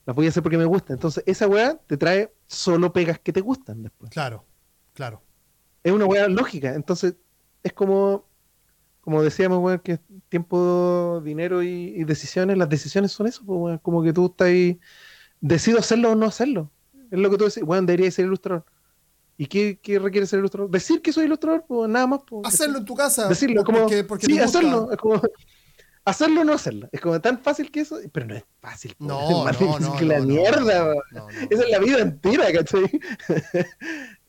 las voy a hacer porque me gusta. Entonces, esa weá te trae solo pegas que te gustan después. Claro, claro. Es una weá lógica. Entonces, es como, como decíamos, weón, que tiempo, dinero y, decisiones. Las decisiones son eso, pues, Como que tú estás ahí, decido hacerlo o no hacerlo. Es lo que tú decís, weón, debería ser ilustrador. ¿Y qué, qué, requiere ser ilustrador? Decir que soy ilustrador, pues nada más. Pues, hacerlo en tu casa. Decirlo, como. sí, hacerlo. Es como, hacerlo o no hacerlo. Es como tan fácil que eso, pero no es fácil. No, es no, no, que la mierda. Esa es la vida entera, ¿cachai?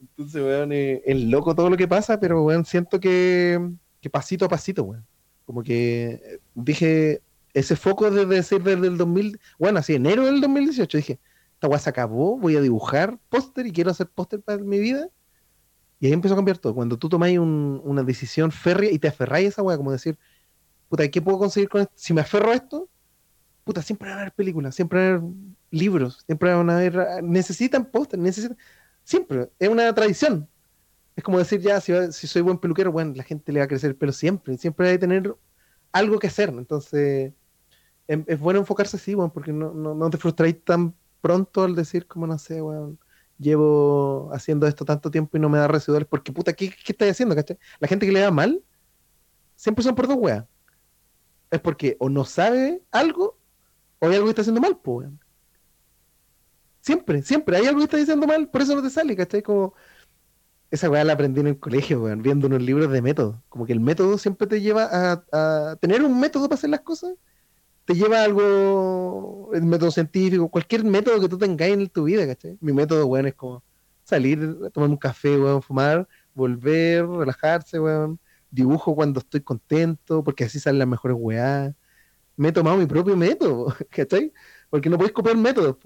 Entonces, weón, es, loco todo lo que pasa, pero, weón, siento que, que pasito a pasito, weón. Como que dije, ese foco desde decir desde el 2000, bueno, así enero del 2018, dije, esta weá se acabó, voy a dibujar póster y quiero hacer póster para mi vida. Y ahí empezó a cambiar todo. Cuando tú tomáis una decisión férrea y te aferráis a esa weá, como decir, puta, ¿qué puedo conseguir con esto? Si me aferro a esto, puta, siempre van a haber películas, siempre van a haber libros, siempre van a haber, necesitan póster, necesitan, siempre, es una tradición. Es como decir ya, si, soy buen peluquero, bueno, la gente le va a crecer el pelo siempre, siempre hay que tener algo que hacer, entonces em, es, bueno enfocarse así, bueno, porque no, no, te frustráis tan pronto al decir, como no sé, bueno, llevo haciendo esto tanto tiempo y no me da residuales, porque puta, ¿qué, qué estáis haciendo? ¿cachai? La gente que le da mal, siempre son por dos weas es porque o no sabe algo o hay algo que está haciendo mal, pues. Siempre, siempre hay algo que está diciendo mal, por eso no te sale, ¿cachai? Como esa weá la aprendí en el colegio, weón, viendo unos libros de método. Como que el método siempre te lleva a, tener un método para hacer las cosas. Te lleva algo, el método científico, cualquier método que tú tengas en tu vida, ¿cachai? Mi método, weón, es como salir, tomar un café, weón, fumar, volver, relajarse, weón, dibujo cuando estoy contento, porque así salen las mejores weá. Me he tomado mi propio método, ¿cachai? Porque no podéis copiar métodos.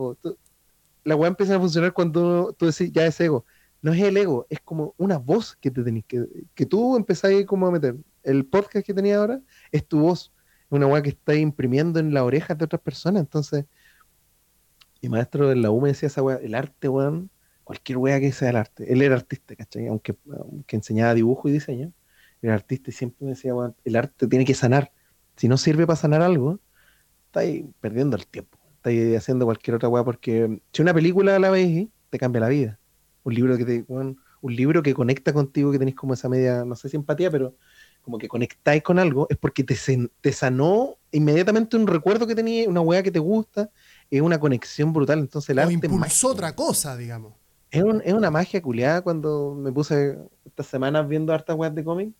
La weá empieza a funcionar cuando tú decís, ya es ego. No es el ego, es como una voz que te tenés, que, que tú empezáis como a meter. El podcast que tenía ahora es tu voz. Una weá que está imprimiendo en las orejas de otras personas. Entonces, mi maestro de la U me decía esa weá, el arte, weón, cualquier weá que sea el arte. Él era artista, ¿cachai? Aunque, aunque enseñaba dibujo y diseño el artista siempre me decía, el arte tiene que sanar. Si no sirve para sanar algo, estáis perdiendo el tiempo. Estáis haciendo cualquier otra weá porque si una película la veis, te cambia la vida. Un libro que te, un libro que conecta contigo, que tenéis como esa media, no sé si empatía, pero como que conectáis con algo, es porque te, te sanó inmediatamente un recuerdo que tenías, una weá que te gusta, es una conexión brutal. Entonces el o impulsó otra cosa, digamos. Es, es una magia culiada cuando me puse estas semanas viendo hartas weas de cómic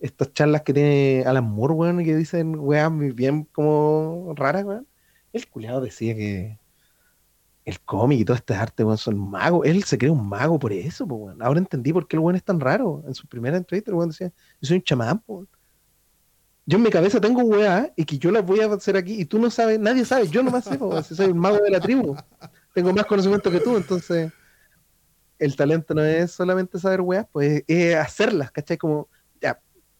estas charlas que tiene Alan Moore, weón, que dicen weón bien como raras, weón. El culiado decía que el cómic y todo este arte, weón, son magos. Él se cree un mago por eso, pues, weón. Ahora entendí por qué el weón es tan raro. En su primera entrevista, el weón decía, yo soy un chamán, weón. yo en mi cabeza tengo weá y que yo las voy a hacer aquí y tú no sabes, nadie sabe, yo nomás sé, po, si soy el mago de la tribu. Tengo más conocimiento que tú, entonces el talento no es solamente saber weá, pues es hacerlas, ¿cachai? Como,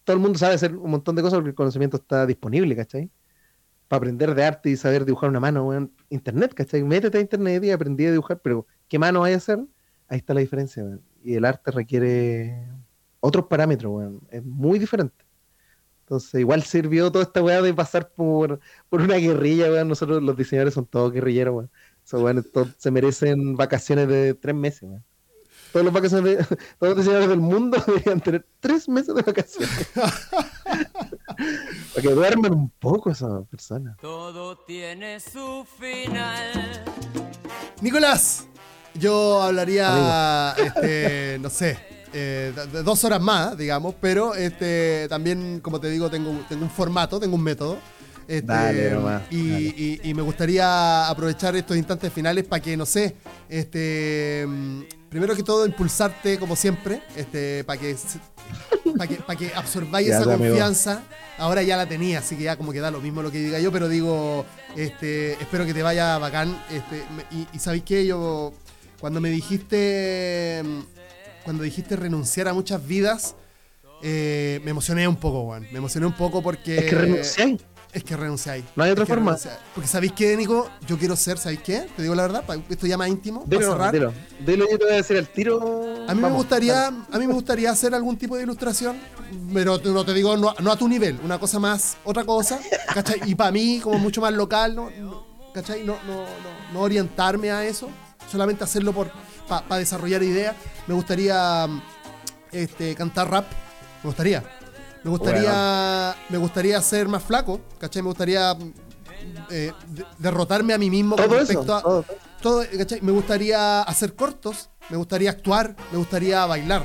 todo el mundo sabe hacer un montón de cosas porque el conocimiento está disponible, ¿cachai? Para aprender de arte y saber dibujar una mano, weón, internet, ¿cachai? Métete a internet y aprendí a dibujar, pero ¿qué mano hay a hacer? Ahí está la diferencia, weón. Y el arte requiere otros parámetros, weón. Es muy diferente. Entonces, igual sirvió toda esta weá de pasar por, por una guerrilla, weón. Nosotros los diseñadores son todos guerrilleros, weón. Weones todos se merecen vacaciones de tres meses, weón. Todos los, vacaciones de- todos los diseñadores del mundo deberían tener tres meses de vacaciones. Para que duerman un poco esas personas. Todo tiene su final. Nicolás, yo hablaría, este, no sé, eh, dos horas más, digamos, pero este, también, como te digo, tengo, tengo un formato, tengo un método. este, Dale nomás, y, dale. y- y me gustaría aprovechar estos instantes finales para que, no sé, este, primero que todo, impulsarte como siempre, este, para que, para que, para que absorbáis esa amigo. confianza. Ahora ya la tenía, así que ya como que da lo mismo lo que diga yo, pero digo, este, espero que te vaya bacán. Este, me- y, y sabéis qué, yo cuando me dijiste, cuando dijiste renunciar a muchas vidas, eh, me emocioné un poco, Juan. Me emocioné un poco porque Es que renunciáis. Es que renunciáis. No hay otra Es que forma. renunciáis. Porque sabéis qué, Nico, yo quiero ser, ¿sabéis qué? Te digo la verdad, pa- esto ya más íntimo, Dilo, cerrar. dilo. Dilo, yo te voy a decir el tiro. A mí me gustaría, dale. a mí me gustaría hacer algún tipo de ilustración, pero no te digo no, no a tu nivel, una cosa más, otra cosa, ¿cachai? Y para mí como mucho más local, ¿no? no, ¿cachai? No, no, no, no orientarme a eso, solamente hacerlo por para desarrollar ideas. Me gustaría este, cantar rap, me gustaría. Me gustaría, me gustaría ser más flaco, ¿cachai? Me gustaría eh, de- derrotarme a mí mismo con eso. respecto a, todo. todo, ¿cachai? Me gustaría hacer cortos, me gustaría actuar, me gustaría bailar.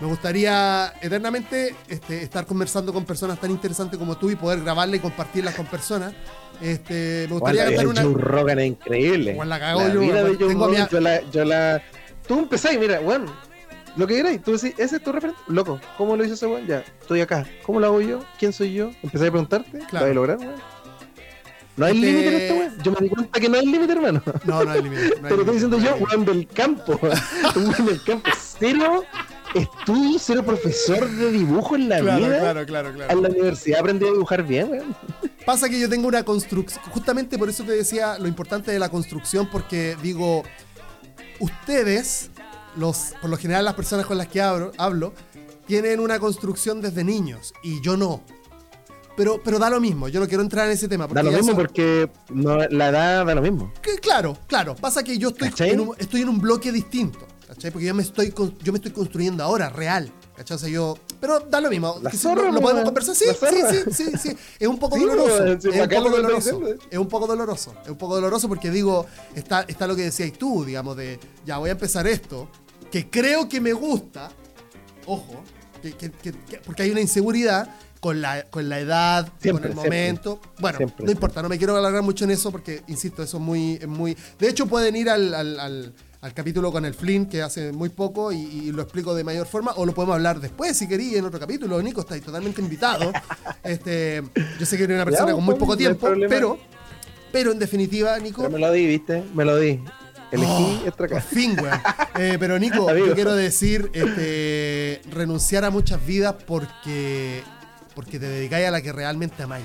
Me gustaría eternamente este, estar conversando con personas tan interesantes como tú y poder grabarla y compartirlas con personas. Este, me gustaría Bueno, cantar una. Joe Rogan es increíble. Igual la cago la yo, vida de weón. Joe Tengo a mi Rogan, a- yo la, yo la... Tú empezáis, mira, weón. Lo que queráis, tú decís, ese es tu referente. Loco, ¿cómo lo hizo ese weón? Ya, estoy acá. ¿Cómo lo hago yo? ¿Quién soy yo? Empezáis a preguntarte. Claro. ¿Lo a lograr, weón? No hay Este- límite en esto, weón. Yo me di cuenta que no hay límite, hermano. No, no hay límite. no Te lo estoy diciendo no yo, weón del campo. Weón del campo. Cero estudio, cero profesor de dibujo en la Claro, vida. claro, claro, claro. En la universidad aprendí a dibujar bien, weón. Pasa que yo tengo una construcción, justamente por eso te decía lo importante de la construcción, porque digo, ustedes, los, por lo general las personas con las que hablo, hablo tienen una construcción desde niños y yo no. Pero, pero da lo mismo, yo no quiero entrar en ese tema. Da lo mismo porque no, la edad da lo mismo. que, claro, claro. Pasa que yo estoy en, un, estoy en un bloque distinto. ¿Cachai? Porque yo me estoy yo me estoy construyendo ahora, real. ¿Cachai? O sea, yo. Pero da lo mismo. Zorra, lo, lo po, podemos conversar. Sí, sí, sí, sí, sí. Es un poco Sí, doloroso. weón, sí, es un bacán poco lo que estás doloroso. diciendo. Es un poco doloroso. Es un poco doloroso porque digo, está, está lo que decías tú, digamos, de ya voy a empezar esto, que creo que me gusta. Ojo, que- que- que- que- porque hay una inseguridad con la, con la edad, Siempre, con el siempre. momento. Bueno, Siempre, no importa, no me quiero alargar mucho en eso porque, insisto, eso es muy... es muy... De hecho, pueden ir al, al- al- al capítulo con el Flynn, que hace muy poco, y, y lo explico de mayor forma, o lo podemos hablar después, si queréis, en otro capítulo. Nico, estáis totalmente invitado. este, yo sé que eres una persona Ya, con muy poco tiempo, pero, pero en definitiva, Nico... Pero me lo di, ¿viste? Me lo di. Elegí Oh, esta fin, weón. Eh, pero Nico, yo quiero decir, este, renunciar a muchas vidas porque, porque te dedicáis a la que realmente amáis.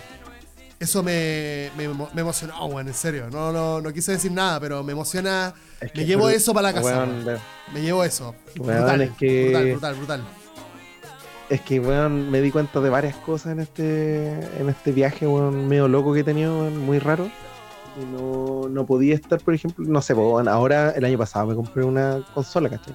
Eso me, me, emo- me emocionó, weón, en serio. No, no, no quise decir nada, pero me emociona. Es que me llevo es eso para la casa. Weón, Me llevo eso. Weón, brutal, es que- brutal, brutal, brutal. Es que, weón, me di cuenta de varias cosas en este, en este viaje, weón, medio loco que he tenido, weón, muy raro. Y no, no podía estar, por ejemplo, no sé, weón, ahora el año pasado me compré una consola, ¿cachai?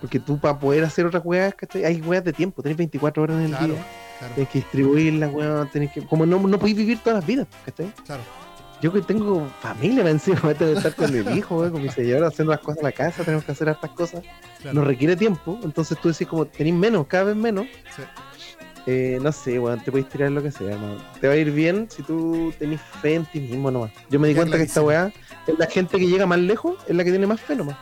Porque tú para poder hacer otras weas, ¿cachai? Hay weas de tiempo, tenés 24 horas en el Claro, día. claro, Tenés que distribuirlas, weón, tenés que... Como no, no podéis vivir todas las vidas, ¿cachai? claro. Yo que tengo familia, me encima, tener que estar con mi hijo, weón, con mi señora, haciendo las cosas en la casa, tenemos que hacer hartas cosas. claro. Nos requiere tiempo, entonces tú decís como tenés menos, cada vez menos. Sí. Eh, no sé, weón, te puedes tirar lo que sea, ¿no? Te va a ir bien si tú tenés fe en ti mismo nomás. Yo me di cuenta que esta weá es la gente que llega más lejos, es la que tiene más fe nomás.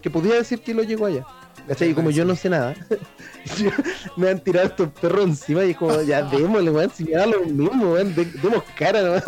Que podía decir que lo llegó allá. ¿Cachai? Y como yo no sé nada, yo- me han tirado estos perros encima y es como, ya démosle, weón, si me da lo mismo, weón, de- demos cara nomás.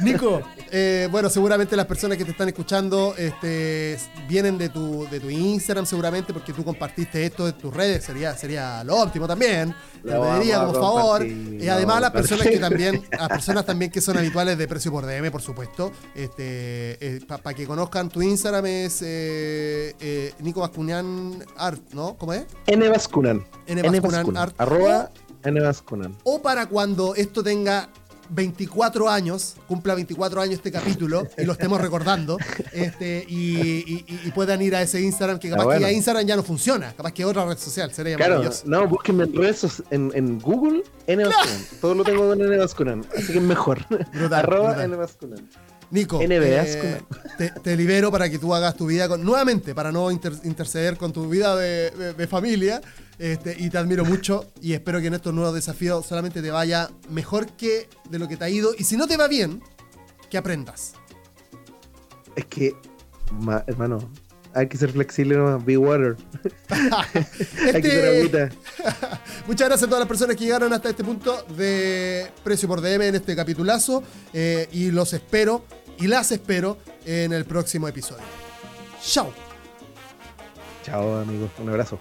Nico, eh, bueno, seguramente las personas que te están escuchando este, vienen de tu, de tu Instagram, seguramente, porque tú compartiste esto en tus redes, sería, sería lo óptimo también. Te Lo lo pediría a favor. Y además las personas que también, las personas también que son habituales de precio por DM, por supuesto, este, para que conozcan tu Instagram es eh, eh, Nico Bascunian Art, ¿no? ¿Cómo es? N Bascunan. N Bascunan Bascunan. Art. Arroba N Bascunan. o para cuando esto tenga 24 años, cumpla 24 años este capítulo y lo estemos recordando, este, y, y- y- puedan ir a ese Instagram que capaz Ah, bueno. que ya Instagram ya no funciona, capaz que otra red social, sería Claro, maravilloso. no, búsquenme en redes en, en Google N Bascunan. Todo lo tengo con N Bascunan, así que es mejor. Brutal, Arroba brutal. N Bascunan. Nico, eh, te, te libero para que tú hagas tu vida con, nuevamente, para no inter- interceder con tu vida de, de- de familia. Este, y te admiro mucho y espero que en estos nuevos desafíos solamente te vaya mejor que de lo que te ha ido. Y si no te va bien, que aprendas. Es que, ma- hermano, hay que ser flexible nomás. Be water. Hay que ser Este, agüita. Muchas gracias a todas las personas que llegaron hasta este punto de Precio por DM en este capitulazo. eh, y los espero y las espero en el próximo episodio. Chao. Chao, amigos. Un abrazo.